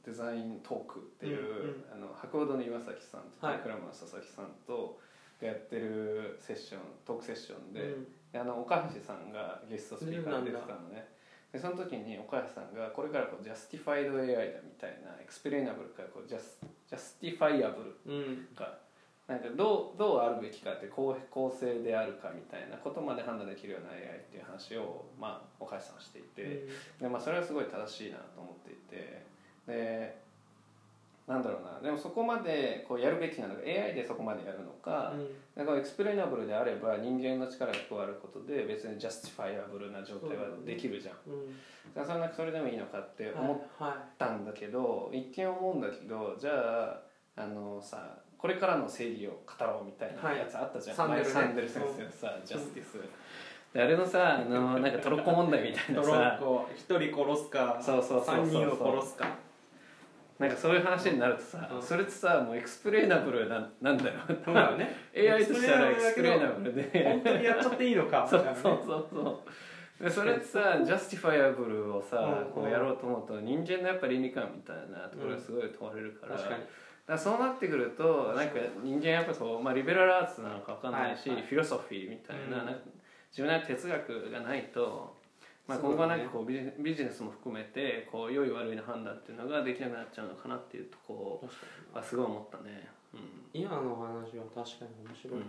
Speaker 1: デザイントークっていう、
Speaker 2: うん
Speaker 1: あの博報堂の岩崎さんと
Speaker 2: はい。
Speaker 1: クラマの佐々木さんとがやってるセッショントークセッションで,、
Speaker 2: うん。
Speaker 1: であの岡橋さんがゲストスピーカーで出てたのねでその時に岡橋さんがこれからこうジャスティファイド AI だみたいな explainable からこう jus- justifiable
Speaker 2: うん。
Speaker 1: かなんかどうどうあるべきかって公公正であるかみたいなことまで判断できるような AI っていう話を、まあ、岡橋さんはしていて、でまあ、それはすごい正しいなと思っていて。でなんだろうな。でもそこまでこうやるべきなのか AI でそこまでやるのか,、なんか explainable であれば人間の力が加わることで別に justifiable な状態はできるじゃん。
Speaker 2: うん。
Speaker 1: だからそれなんかそれでもいいのかって思っ
Speaker 2: は
Speaker 1: たんだけど一見思うんだけどじゃああのさこれからの正義を語ろうみたいなやつあったじゃん、
Speaker 2: はい。
Speaker 1: 前サンデル先生のさ、ジャスティス。であれのさあのなんかトロッコ問題みたいなさ。
Speaker 2: ッコ。一人殺すか。
Speaker 1: そうそうそうそう。
Speaker 2: 三人を殺すか
Speaker 1: なんかそういう話になるとさ、
Speaker 2: うん。
Speaker 1: それってさもうエクスプレイナブルななんだよ。
Speaker 2: そうだよね。
Speaker 1: AI としたらエクスプレイナブル
Speaker 2: 本
Speaker 1: で
Speaker 2: 当にやっちゃっていいのか
Speaker 1: そうそうそうそう。でそれってさ justifiable をさ、
Speaker 2: うん
Speaker 1: こうやろうと思うと人間のやっぱ倫理観みたいなところがすごい問われるから、
Speaker 2: 確かに。
Speaker 1: だそうなってくるとなんか人間やっぱこう、まあ、リベラルアーツなのかわかんないし、
Speaker 2: はいはい。
Speaker 1: フィロソフィーみたいな,、
Speaker 2: うん。
Speaker 1: なんか自分の哲学がないと、まあ、今後なんかこうビジビジネスも含めてこう良い悪いの判断っていうのができなくなっちゃうのかなっていうとこはすごい思ったね。うん。
Speaker 2: に今の話は確かに面白いな、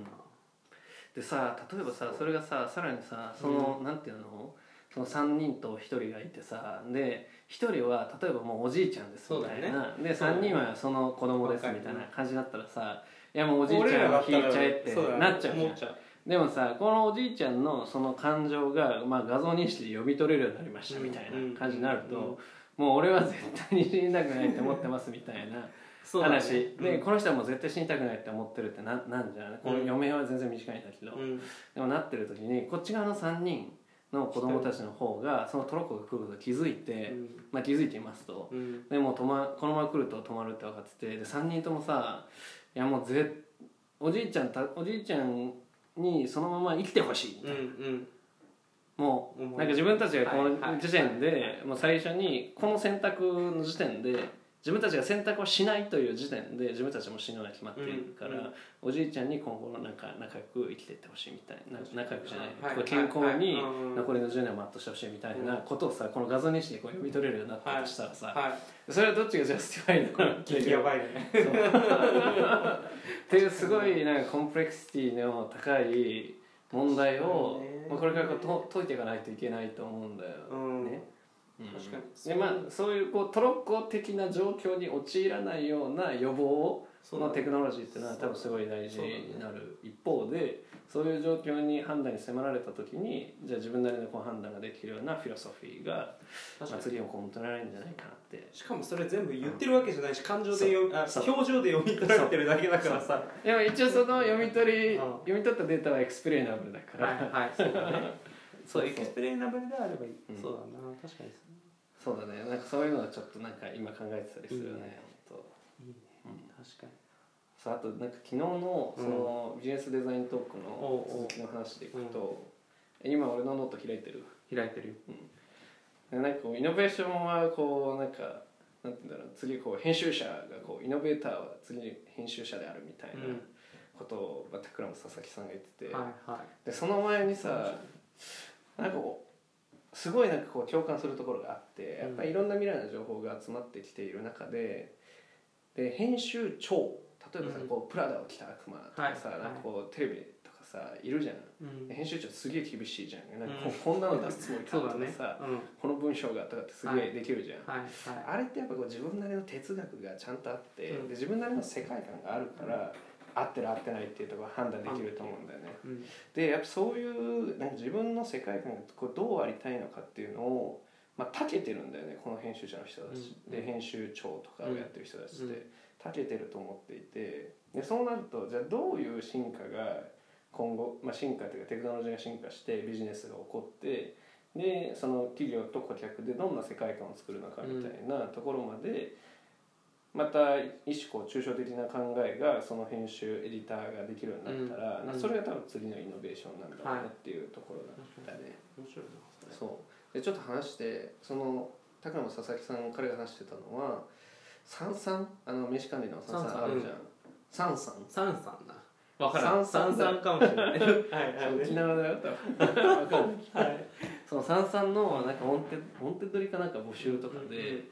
Speaker 1: でさ例えばさそれがささらにさその、なんていうの？その3人と1人がいてさで1人は例えばもうおじいちゃんですみたいな、で3人はその子供ですみたいな感じだったらさいやもうおじいちゃんを引いちゃえってなっちゃうじゃんでもさこのおじいちゃんのその感情が、まあ、画像認識で読み取れるようになりましたみたいな感じになると、
Speaker 2: うんうん。
Speaker 1: もう俺は絶対に死にたくないって思ってますみたいな話、で
Speaker 2: うん。
Speaker 1: この人はもう絶対死にたくないって思ってるってななんじゃない？この余命は全然短いんだけど、
Speaker 2: うん。
Speaker 1: でもなってる時にこっち側の3人の子供たちの方がそのトロッコが来ることを気づいて、まあ、気づいていますと。
Speaker 2: うん。
Speaker 1: でもう止まこのまま来ると止まるって分かっててで3人ともさいやもうぜおじいちゃんたおじいちゃんにそのまま生きてほしいみたいな、
Speaker 2: うんうん。
Speaker 1: もうなんか自分たちがこの時点でもう最初にこの選択の時点で自分たちが選択をしないという時点で自分たちも死ぬのが決まっているから、
Speaker 2: うんうん
Speaker 1: おじいちゃんに今後のなんか仲良く生きていってほしいみたいな仲良くじゃない、
Speaker 2: はい。
Speaker 1: 健康に残りの10年を全うしてほしいみたいなことをさこの画像認識でこう読み取れるようになったとしたらさ、
Speaker 2: は
Speaker 1: それはどっちが justify なのかって
Speaker 2: い
Speaker 1: う
Speaker 2: ヤバいね。
Speaker 1: っていうすごいなんか complexity の高い問題を、まあ、これからこうと解いていかないといけないと思うんだよ、
Speaker 2: うん
Speaker 1: ね。うん
Speaker 2: 確かに。
Speaker 1: でまあそういうこうトロッコ的な状況に陥らないような予防のテクノロジーっていうのは多分すごい大事になる一方でそういう状況に判断に迫られた時にじゃあ自分なりのこう判断ができるようなフィロソフィーが、まあ、
Speaker 2: 確かに。
Speaker 1: 次もこう求められるんじゃないかなって。
Speaker 2: しかもそれ全部言ってるわけじゃないし感情で読みあ表情で読み取られてるだけだからさ。
Speaker 1: でも一応その読み取り
Speaker 2: うん。
Speaker 1: 読み取ったデータはエクスプレイナブルだから、
Speaker 2: はいそうだね
Speaker 1: そ
Speaker 2: そうう。 explainable であればいい、
Speaker 1: うん。
Speaker 2: そうだな。確かに
Speaker 1: そう。だね。なんかそういうのはちょっとなんか今考えてたりするよね。
Speaker 2: いいね
Speaker 1: 本
Speaker 2: いいね。
Speaker 1: 当
Speaker 2: 確かに。
Speaker 1: そうあとなんか昨日のそのビジネスデザイントークの続きの話でいくと、今俺のノート開いてる。
Speaker 2: 開いてるよ。
Speaker 1: でなんかこうイノベーションはこうなんかなんて言うんだろう。次こう編集者がこうイノベーターは次に編集者であるみたいな
Speaker 2: うん。
Speaker 1: ことをまあタクラム佐々木さんが言ってて、
Speaker 2: はいはい。
Speaker 1: でその前にさなんかこうすごいなんかこう共感するところがあってやっぱりいろんな未来の情報が集まってきている中でで編集長例えばさ、
Speaker 2: うん。
Speaker 1: こうプラダを着た悪魔とかさ、
Speaker 2: はい。
Speaker 1: なんかこうテレビとかさいるじゃん。
Speaker 2: うん。
Speaker 1: 編集長すげえ厳しいじゃん。なんかここんなの出すつもりかとか
Speaker 2: そうだね。
Speaker 1: さ、
Speaker 2: うん。
Speaker 1: この文章がとかってすげえできるじゃん、
Speaker 2: はい。は
Speaker 1: あれってやっぱこう自分なりの哲学がちゃんとあって、
Speaker 2: うん。
Speaker 1: で自分なりの世界観があるから合ってる合ってないっていうところ判断できると思うんだよね、
Speaker 2: いうん。
Speaker 1: でやっぱそういうなんか自分の世界観がこうどうありたいのかっていうのを、まあ、長けてるんだよね。この編集者の人たち、
Speaker 2: うん。
Speaker 1: で編集長とかをやってる人たちって、
Speaker 2: うん。
Speaker 1: 長けてると思っていて。でそうなるとじゃあどういう進化が今後、まあ、進化というかテクノロジーが進化してビジネスが起こってでその企業と顧客でどんな世界観を作るのかみたいなところまで、また一種こう抽象的な考えがその編集エディターができるようになったら、
Speaker 2: うん。
Speaker 1: なそれが多分次のイノベーションなんだろうね
Speaker 2: はい
Speaker 1: っていうところだったね。
Speaker 2: 面白いなそ
Speaker 1: う。でちょっと話してその高野佐々木さん彼が話してたのは三三あの飯管理の三三あるじゃん。三三
Speaker 2: サン。さんだ。わからん。
Speaker 1: サンさん
Speaker 2: サンかもしれない。はいはい。
Speaker 1: 沖縄だよ多分。わかんない
Speaker 2: はい。
Speaker 1: その三三のなんかオンテオンテッドリかなんか募集とかで、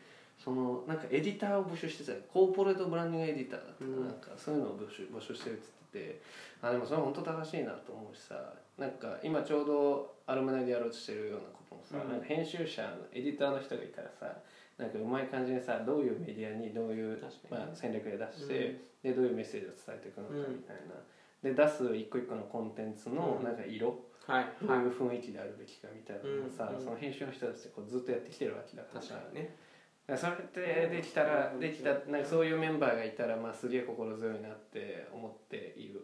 Speaker 1: そのなんかエディターを募集してた。よコーポレートブランディングエディターだったかな,、
Speaker 2: うん。
Speaker 1: なんかそういうのを募集募集してるって言っててあでもそれは本当正しいなと思うしさ。なんか今ちょうどアルムナイでやろうとしてるようなこともさ、
Speaker 2: うん。
Speaker 1: なんか編集者エディターの人がいたらさなんかうまい感じにさどういうメディアにどういうまあ、戦略で出して、でどういうメッセージを伝えていくのかみたいな、で出す一個一個のコンテンツの
Speaker 2: うん。
Speaker 1: なんか色、
Speaker 2: はい。
Speaker 1: どういう雰囲気であるべきかみたいなのをさ、
Speaker 2: うん。
Speaker 1: その編集の人たちでこうずっとやってきてるわけだから。
Speaker 2: ね
Speaker 1: それってできたらできたなんかそういうメンバーがいたらまあすげえ心強いなって思っている。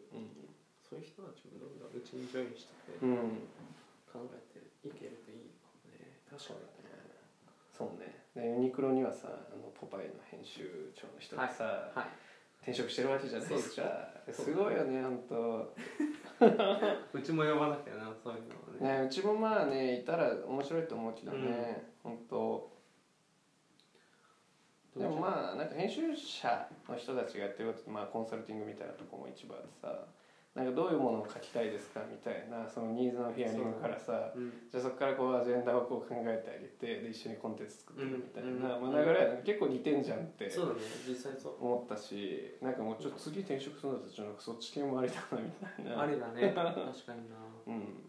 Speaker 2: そういう人たちもどんどんうちにジョインしてて
Speaker 1: うん、うん、
Speaker 2: 考えていけるといいかもね。確
Speaker 1: そうだね。そうね。でユニクロにはさあのポパイの編集長の人がさ、
Speaker 2: はい。
Speaker 1: 転職してるわけじゃないですか。すごいよね本当
Speaker 2: うちも呼ばなきゃなそういうのはね。
Speaker 1: ねうちもまあねいたら面白いと思うけどね、本当でもまあなんか編集者の人たちがやってることまあコンサルティングみたいなとこも一部あってさなんかどういうものを書きたいですかみたいなそのニーズのヒアリングからさ
Speaker 2: うん。
Speaker 1: じゃあそこからこうアジェンダをこう考えてあげてで一緒にコンテンツ作ってるみたいな、
Speaker 2: うん。
Speaker 1: まあ、流れは結構似てんじゃんって
Speaker 2: そうだね。実際そう。
Speaker 1: 思ったしなんかもうちょっと次転職するんだったらそっち系もありだなみたいな。
Speaker 2: ありだね。確かにな。
Speaker 1: うん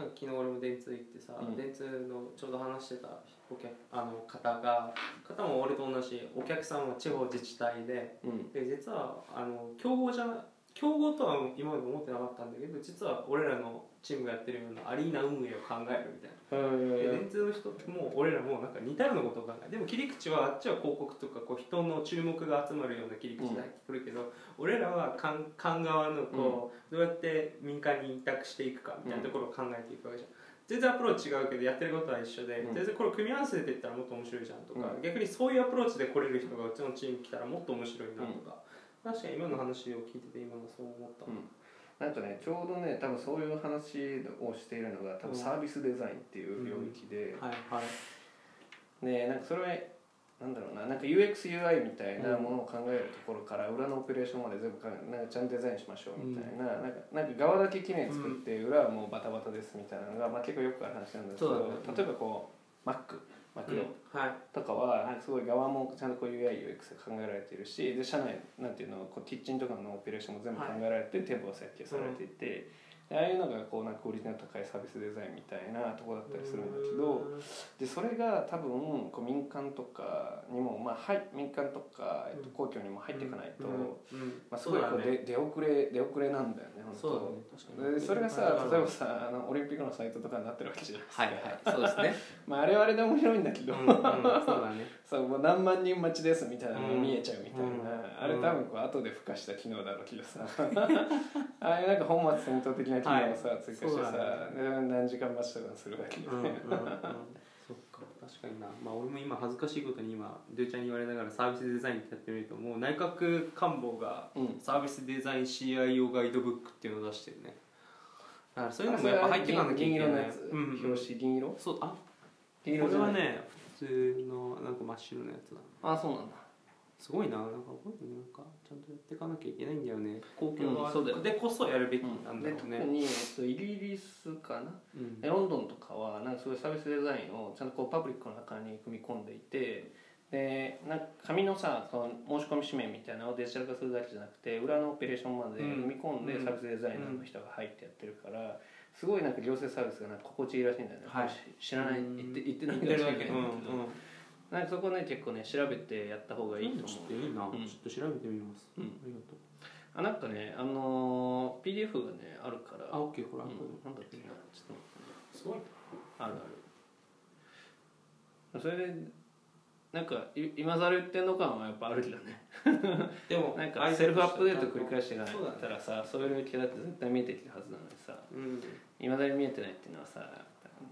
Speaker 2: なんか昨日俺も電通行ってさ、
Speaker 1: うん。
Speaker 2: 電通のちょうど話してたお客あの方が方も俺と同じお客さんは地方自治体で
Speaker 1: うん。
Speaker 2: で実はあの競合じゃ競合とは今まで思ってなかったんだけど実は俺らのチームがやってるようなアリーナ運営を考えるみたいな。で電通の人ってもう俺らもなんか似たようなことを考えるでも切り口はあっちは広告とかこう人の注目が集まるような切り口で入ってくるけど、俺らは官官側のこう、どうやって民間に委託していくかみたいなところを考えていくわけじゃん。全然アプローチ違うけどやってることは一緒で、
Speaker 1: うん。
Speaker 2: 全然これ組み合わせていったらもっと面白いじゃんとか、
Speaker 1: うん。
Speaker 2: 逆にそういうアプローチで来れる人がうちのチーム来たらもっと面白いなとか、確かに今の話を聞いてて今のそう思った、
Speaker 1: うんなんかねちょうどね多分そういう話をしているのが多分サービスデザインっていう領域で、
Speaker 2: はいはい。
Speaker 1: ねなんかそれはなんだろうななんか UXUI みたいなものを考えるところから裏のオペレーションまで全部考えなんかちゃんとデザインしましょうみたいな,、なんかなんか側だけきれいに作って裏はもうバタバタですみたいなのが、まあ、結構よくある話なんですけど、
Speaker 2: ね。
Speaker 1: 例えばこう Mac マクド
Speaker 2: はい。
Speaker 1: とかはなんかすごい側もちゃんとこう UIUX が考えられているしで社内なんていうのこうキッチンとかのオペレーションも全部考えられて、店舗が設計されていて、でああいうのがこうなんかクオリティの高いサービスデザインみたいなところだったりするんだけど、でそれが多分こう民間とかにも、まあ、はい民間とか、えっと、公共にも入っていかないと、
Speaker 2: うん。
Speaker 1: まあ、すごいこう、で出遅れ出遅れなんだよね本当。でそれがさ例えばさあのオリンピックのサイトとかになってるわけじゃないですか、
Speaker 2: はいはいそうですね。
Speaker 1: まあ、あれはあれで面白いんだけど、
Speaker 2: そうだね。
Speaker 1: そうもう何万人待ちですみたいなのが見えちゃうみたいな、
Speaker 2: うん
Speaker 1: あれ多分こう後で付加した機能だろうけどさ。ああいうなんか本末転倒的な機能をさ、追加してさ、何時間待ちとかにするわけよ
Speaker 2: うんうんうん。
Speaker 1: ね、
Speaker 2: そっか。確かにな。まあ俺も今恥ずかしいことに今ドゥちゃんに言われながらサービスデザインってやってみるともう内閣官房が
Speaker 1: うん。
Speaker 2: サービスデザイン CIO ガイドブックっていうのを出してるね。だからそういうのもやっぱ入っていかなきゃいけ
Speaker 1: 銀
Speaker 2: ない
Speaker 1: 色のやつ、
Speaker 2: うん。うん
Speaker 1: 表紙銀色
Speaker 2: そうあ
Speaker 1: 銀
Speaker 2: これ
Speaker 1: 色じゃない。
Speaker 2: はね普通のなんか真っ白なやつだ
Speaker 1: あそうなんだ
Speaker 2: すごいな。なんかこういうのなんかちゃんとやっていかなきゃいけないんだよね。公共
Speaker 1: うん
Speaker 2: でこそやるべきなんだ
Speaker 1: で
Speaker 2: ろうね、
Speaker 1: 特に、えっと、イギリスかな。
Speaker 2: うん。
Speaker 1: ロンドンとかはなんかそういうサービスデザインをちゃんとこうパブリックの中に組み込んでいてでなんか紙のさその申し込み紙面みたいなのをデジタル化するだけじゃなくて裏のオペレーションまで組み込んで
Speaker 2: うん。
Speaker 1: サービスデザイナーの人が入ってやってるからすごいなんか行政サービスがなんか心地いいらしいんだよね、
Speaker 2: はい。
Speaker 1: 知らない
Speaker 2: うん
Speaker 1: 言って言ってない
Speaker 2: 言ってるわけ。
Speaker 1: けどなんかそこね結構ね調べてやった方がいいと思う。
Speaker 2: っといいな、
Speaker 1: うん。
Speaker 2: ちょっと調べてみます、
Speaker 1: うん。
Speaker 2: ありがとう。
Speaker 1: あなんかねあのー PDF がねあるから。
Speaker 2: あ、オッケー、これ、
Speaker 1: うん。なんだっけなちょっと待ってね。
Speaker 2: すごい。
Speaker 1: あるある。それでなんかい今更言ってんの感はやっぱあるけどね。
Speaker 2: でも、
Speaker 1: なんかセルフアップデート繰り返
Speaker 2: し
Speaker 1: してない
Speaker 2: そうだね。
Speaker 1: たらさそういう領域だって絶対見えてきたはずなのにさ
Speaker 2: うん。
Speaker 1: いまだに見えてないっていうのはさ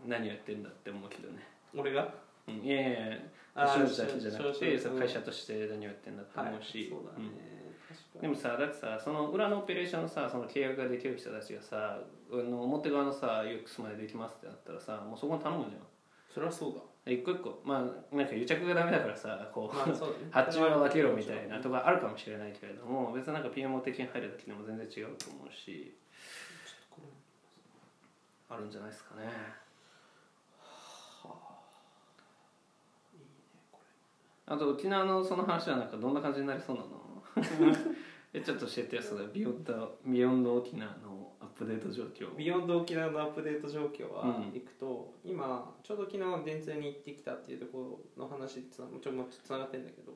Speaker 1: 何をやってんだって思うけどね、
Speaker 2: 俺が？
Speaker 1: うん、いやいやいや。
Speaker 2: あー
Speaker 1: 商社だけじゃなく
Speaker 2: 商
Speaker 1: て会社として何をやってんだって
Speaker 2: はい、
Speaker 1: 思うし、
Speaker 2: そうだね。確かに。
Speaker 1: でもさだってさその裏のオペレーションのさその契約ができる人たちがさあの表側のさ UX までできますってなったらさもうそこに頼むじゃん。
Speaker 2: それはそうだ。
Speaker 1: 一個一個。まあなんか癒着がダメだからさこう、
Speaker 2: まあそうだね。
Speaker 1: 発注は分けろみたいなとかあるかもしれないけれども別になんか PMO 的に入るだけでも全然違うと思うし。あるんじゃないですかねあと沖縄のその話はなんかどんな感じになりそうなの？えちょっと教えてよそのビヨンドビヨンド沖縄のアップデート状況
Speaker 2: ビヨンド沖縄のアップデート状況は
Speaker 1: うん。
Speaker 2: いくと、今ちょうど沖縄の電通に行ってきたっていうところの話つなもちろんつながってるんだけど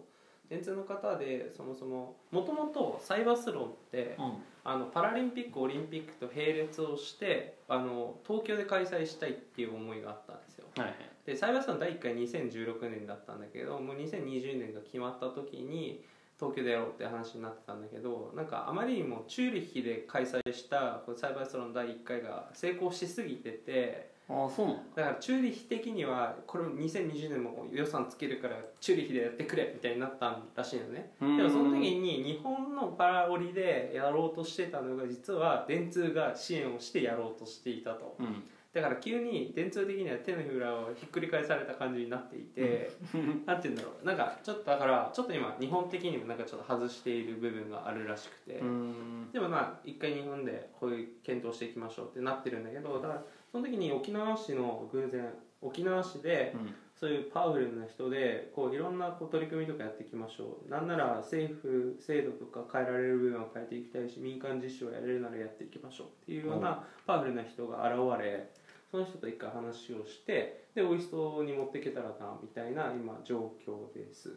Speaker 2: 電通の方でそもそももともとサイバスロンって
Speaker 1: うん。
Speaker 2: あのパラリンピックオリンピックと並列をしてあの東京で開催したいっていう思いがあったんですよ。
Speaker 1: はいはい
Speaker 2: でサイバースロン第1回2016年だったんだけどもう2020年が決まった時に東京でやろうって話になってたんだけどなんかあまりにもチューリッヒで開催したこのサイバースロン第1回が成功しすぎてて
Speaker 1: ああそうなの
Speaker 2: だ。からチューリッヒ的にはこれ2020年も予算つけるからチューリッヒでやってくれみたいになったらしいのね。でもその時に日本のパラオリでやろうとしてたのが実は電通が支援をしてやろうとしていたと。
Speaker 1: うん
Speaker 2: だから急に電通的には手のひらをひっくり返された感じになっていて、なんて言うんだろう。なんかちょっとだからちょっと今日本的にもなんかちょっと外している部分があるらしくて、
Speaker 1: うん。
Speaker 2: でもまあ一回日本でこういう検討していきましょうってなってるんだけどだからその時に沖縄市の偶然沖縄市で
Speaker 1: うん。
Speaker 2: そういうパワフルな人でこういろんなこう取り組みとかやっていきましょう。なんなら政府制度とか変えられる部分は変えていきたいし民間実証やれるならやっていきましょうっていうようなパワフルな人が現れその人と一回話をしてでオイストに持っていけたらなみたいな今状況です。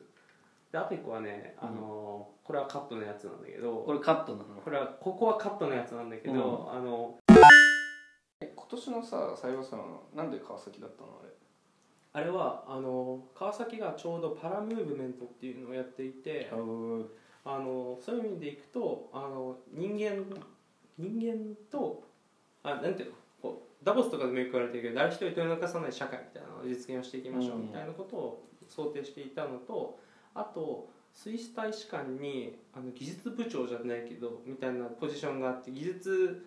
Speaker 2: であと一個はねあの、これはカットのやつなんだけど
Speaker 1: これカットなの？
Speaker 2: これはここはカットのやつなんだけど、あの
Speaker 1: え今年のさサイバーサロンなんで川崎だったの？あれ。
Speaker 2: あれはあの川崎がちょうどパラムーブメントっていうのをやっていてあのそういう意味でいくとあの人間人間とあなんていうの？こうダボスとかでもよく言われてるけど誰一人取り残さない社会みたいなのを実現をしていきましょう
Speaker 1: うん。
Speaker 2: みたいなことを想定していたのとあとスイス大使館にあの技術部長じゃないけどみたいなポジションがあって技術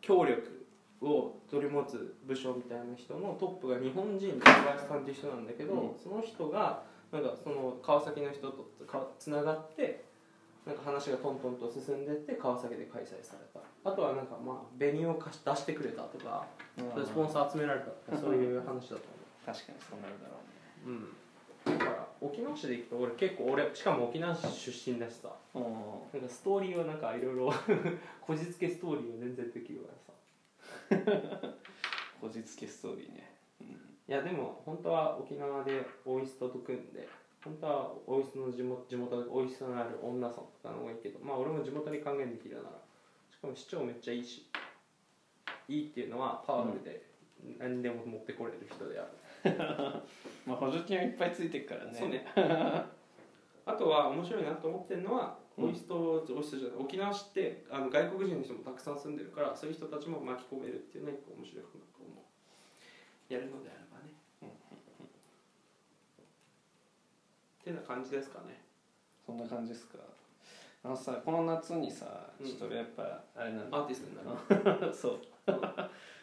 Speaker 2: 協力を取り持つ部署みたいな人のトップが日本人小林さんっていう人なんだけど、
Speaker 1: うん。
Speaker 2: その人がなんかその川崎の人とかつながってなんか話がトントンと進んでって川崎で開催された。あとはなんかまあ紅を貸し出してくれたとか、
Speaker 1: うん。
Speaker 2: スポンサー集められたとかそういう話だと
Speaker 1: 確かにそうなるだろうね。
Speaker 2: 思ううん。だから沖縄市で行くと俺結構俺しかも沖縄市出身だしさ。
Speaker 1: うん。
Speaker 2: なんかストーリーはなんかいろいろ こじつけストーリーは全然できるからさ。
Speaker 1: こじつけストーリーね。
Speaker 2: いやでも本当は沖縄でオイストと組んで本当はオイストの地元地元でオイストのある女村とかの方がいいけどまあ俺も地元に還元できるならしかも市長めっちゃいいしいいっていうのはパワフルで何でも持ってこれる人である、
Speaker 1: まあ補助金はいっぱいついてるからね。
Speaker 2: そうね。あとは面白いなと思ってるのは、
Speaker 1: うん。
Speaker 2: オイストオイストじゃない沖縄市ってあの外国人の人もたくさん住んでるからそういう人たちも巻き込めるっていうのは一個面白いかなと思う。やるのであればね、ってな感じですかね。
Speaker 1: そんな感じですか？あのさこの夏にさ
Speaker 2: うん。
Speaker 1: ちょっと俺やっぱあれなんだ。
Speaker 2: アーティストになる。
Speaker 1: そう。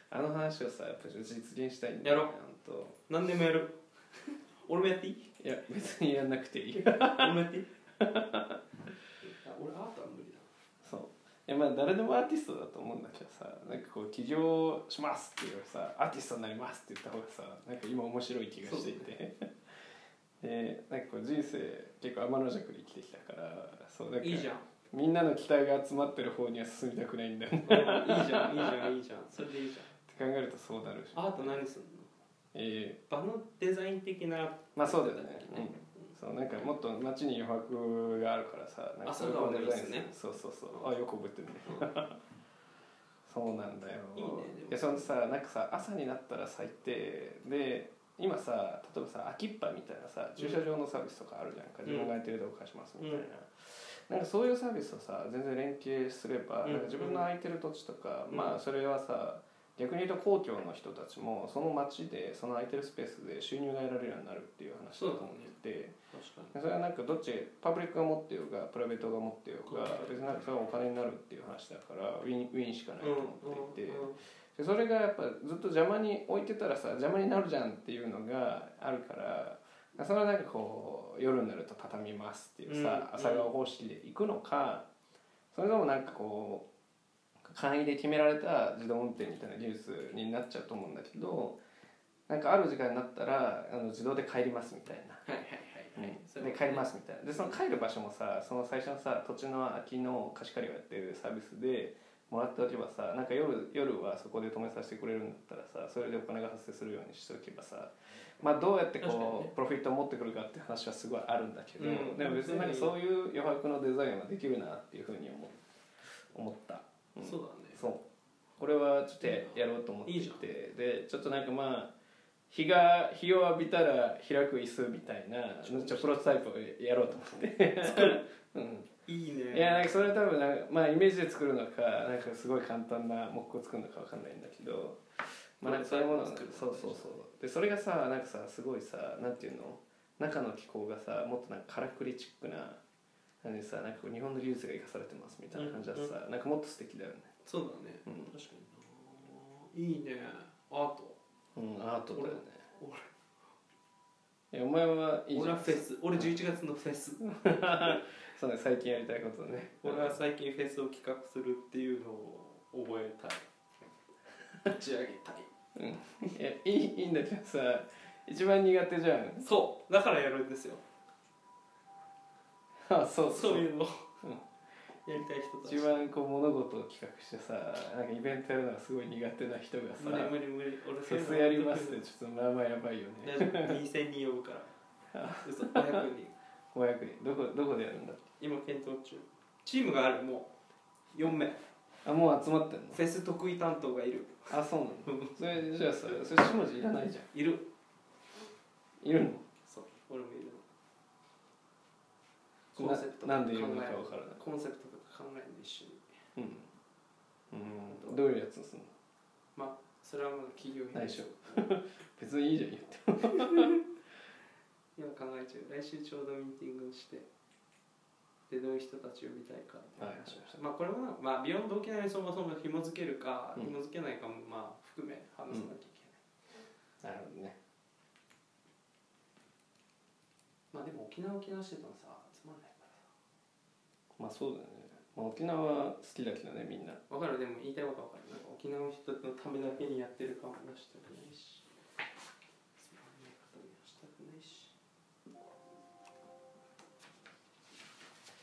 Speaker 1: あの話をさやっぱ実現したいんだ
Speaker 2: やろう。
Speaker 1: ほんと。
Speaker 2: 何でもやる。俺もやっていい？
Speaker 1: いや別にやんなくていい。
Speaker 2: 俺もやっていい？あ俺アートは無理だ。
Speaker 1: そう。いやまあ誰でもアーティストだと思うんだけどさなんかこう起業しますっていうさアーティストになりますって言った方がさなんか今面白い気がしていてでなんかこう人生結構天の弱に生きてきたからそうなんか
Speaker 2: いいじゃん。
Speaker 1: みんなの期待が集まってる方には進みたくないんだよ。って
Speaker 2: いいじゃんいいじゃんいいじゃん。それでいいじゃん。
Speaker 1: 考えるとそうなるし。
Speaker 2: アート何すんの？
Speaker 1: え
Speaker 2: 場のデザイン的な
Speaker 1: ーまあそうだよね、うん、そうなんかもっと街に余白があるからさなんか
Speaker 2: あそうだ
Speaker 1: いのデザイン
Speaker 2: すね。
Speaker 1: そうそうそう。あよく覚えてるね。そうなんだよ。
Speaker 2: いいねでも。
Speaker 1: いやそのさなんかさ朝になったら咲いてで今さ例えばさ秋っぱみたいなさ駐車場のサービスとかあるじゃんか、
Speaker 2: うん。
Speaker 1: 自分が空いてるとこ貸しますみたいな、なんかそういうサービスとさ全然連携すれば、
Speaker 2: うん。
Speaker 1: なんか自分の空いてる土地とか、
Speaker 2: うん。
Speaker 1: まあそれはさ逆に言うと公共の人たちもその町でその空いてるスペースで収入が得られるようになるっていう話だと思っててそれはなんかどっちパブリックが持ってようがプライベートが持ってようが別になんかそれはお金になるっていう話だからウィンウィンしかないと思っていて。でそれがやっぱずっと邪魔に置いてたらさ邪魔になるじゃんっていうのがあるからそれはなんかこう夜になると畳みますっていうさ、
Speaker 2: うん
Speaker 1: 朝顔方式で行くのかそれともなんかこう簡易で決められた自動運転みたいな技術になっちゃうと思うんだけどなんかある時間になったらあの自動で帰りますみたいな。
Speaker 2: はいはいはいはい。それは
Speaker 1: で帰りますみたいな。でその帰る場所もさその最初のさ土地の空きの貸し借りをやってるサービスでもらっておけばさなんか夜夜はそこで止めさせてくれるんだったらさそれでお金が発生するようにしておけばさまあどうやってこう、プロフィットを持ってくるかって話はすごいあるんだけど、
Speaker 2: うん。
Speaker 1: でも別になんかそういう余白のデザインはできるなっていうふうに思思った、うん。
Speaker 2: そうだね。
Speaker 1: そう。これはちょっとやろうと思って。いてでちょっとなんかまあ日が日を浴びたら開く椅子みたいなちょっとプロトタイプをやろうと思って。うん
Speaker 2: いいね。
Speaker 1: いやなんかそれは多分なんかまあイメージで作るのかなんかすごい簡単な木工作るのかわかんないんだけどまあなんかそういうもの
Speaker 2: 作る
Speaker 1: そうそうそう。でそれがさなんかさすごいさなんていうの？中の気候がさもっとなんかからくりチックななんでさなんか日本の技術が生かされてますみたいな感じだとさ、なんかもっと素敵だよね。
Speaker 2: そうだね。
Speaker 1: うん。
Speaker 2: 確かにな。いいね。アート。
Speaker 1: うんアートだよね。
Speaker 2: 俺
Speaker 1: いやお前はいいじ
Speaker 2: 俺
Speaker 1: ゃん
Speaker 2: はフェス。俺11月のフェス
Speaker 1: そうね最近やりたいことね。
Speaker 2: 俺は最近フェスを企画するっていうのを覚えたい。立ち上げたい。
Speaker 1: いやいいいいんだけどさ一番苦手じゃん。
Speaker 2: そうだからやるんですよ。
Speaker 1: あそう
Speaker 2: そう。いうの。やりたい人たち。
Speaker 1: 一番こう物事を企画してさなんかイベントやるのがすごい苦手な人がさ
Speaker 2: 無理無理無理。俺
Speaker 1: フェスやりますってちょっとまあまあやばいよ
Speaker 2: 大
Speaker 1: ね
Speaker 2: 丈夫2000人呼ぶから。嘘500人。
Speaker 1: 500人。どこどこでやるんだ？
Speaker 2: 今検討中。チームがある。もう4名。
Speaker 1: あもう集まってんの？
Speaker 2: フェス得意担当がいる。
Speaker 1: あそうなの
Speaker 2: うん
Speaker 1: それじゃあさそれ下地いらないじゃ
Speaker 2: いる。
Speaker 1: んいるの？
Speaker 2: そう俺もいる
Speaker 1: な
Speaker 2: コンセプト
Speaker 1: なんでいるのかわからない。
Speaker 2: コンセプトとか考えるの一緒に。
Speaker 1: うん、うん、どういうやつにすんの？
Speaker 2: まあそれはまだ企業
Speaker 1: 内緒。別にいいじゃん言って
Speaker 2: 今考え中来週ちょうどミーティングをしてでどういう人たちを呼びたいかって話をして、まあこれはまあビヨンド沖縄にそもそも紐付けるか、
Speaker 1: うん。
Speaker 2: 紐付けないかもまあ含め話さなきゃいけない、
Speaker 1: なるほどね。
Speaker 2: まあでも沖縄沖縄しててもさつまんないからさ。
Speaker 1: まあそうだよね、まあ、沖縄は好きだけどねみんな。
Speaker 2: わかる。でも言いたいことわかる。沖縄の人のためだけにやってる感も出したくないし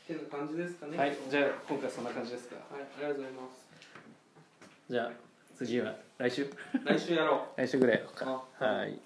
Speaker 2: てな感じですかね。
Speaker 1: はいじゃあ今回そんな感じですか。
Speaker 2: はいありがとうございます。
Speaker 1: じゃあ次は来週。
Speaker 2: 来週やろう。
Speaker 1: 来週ぐらいはい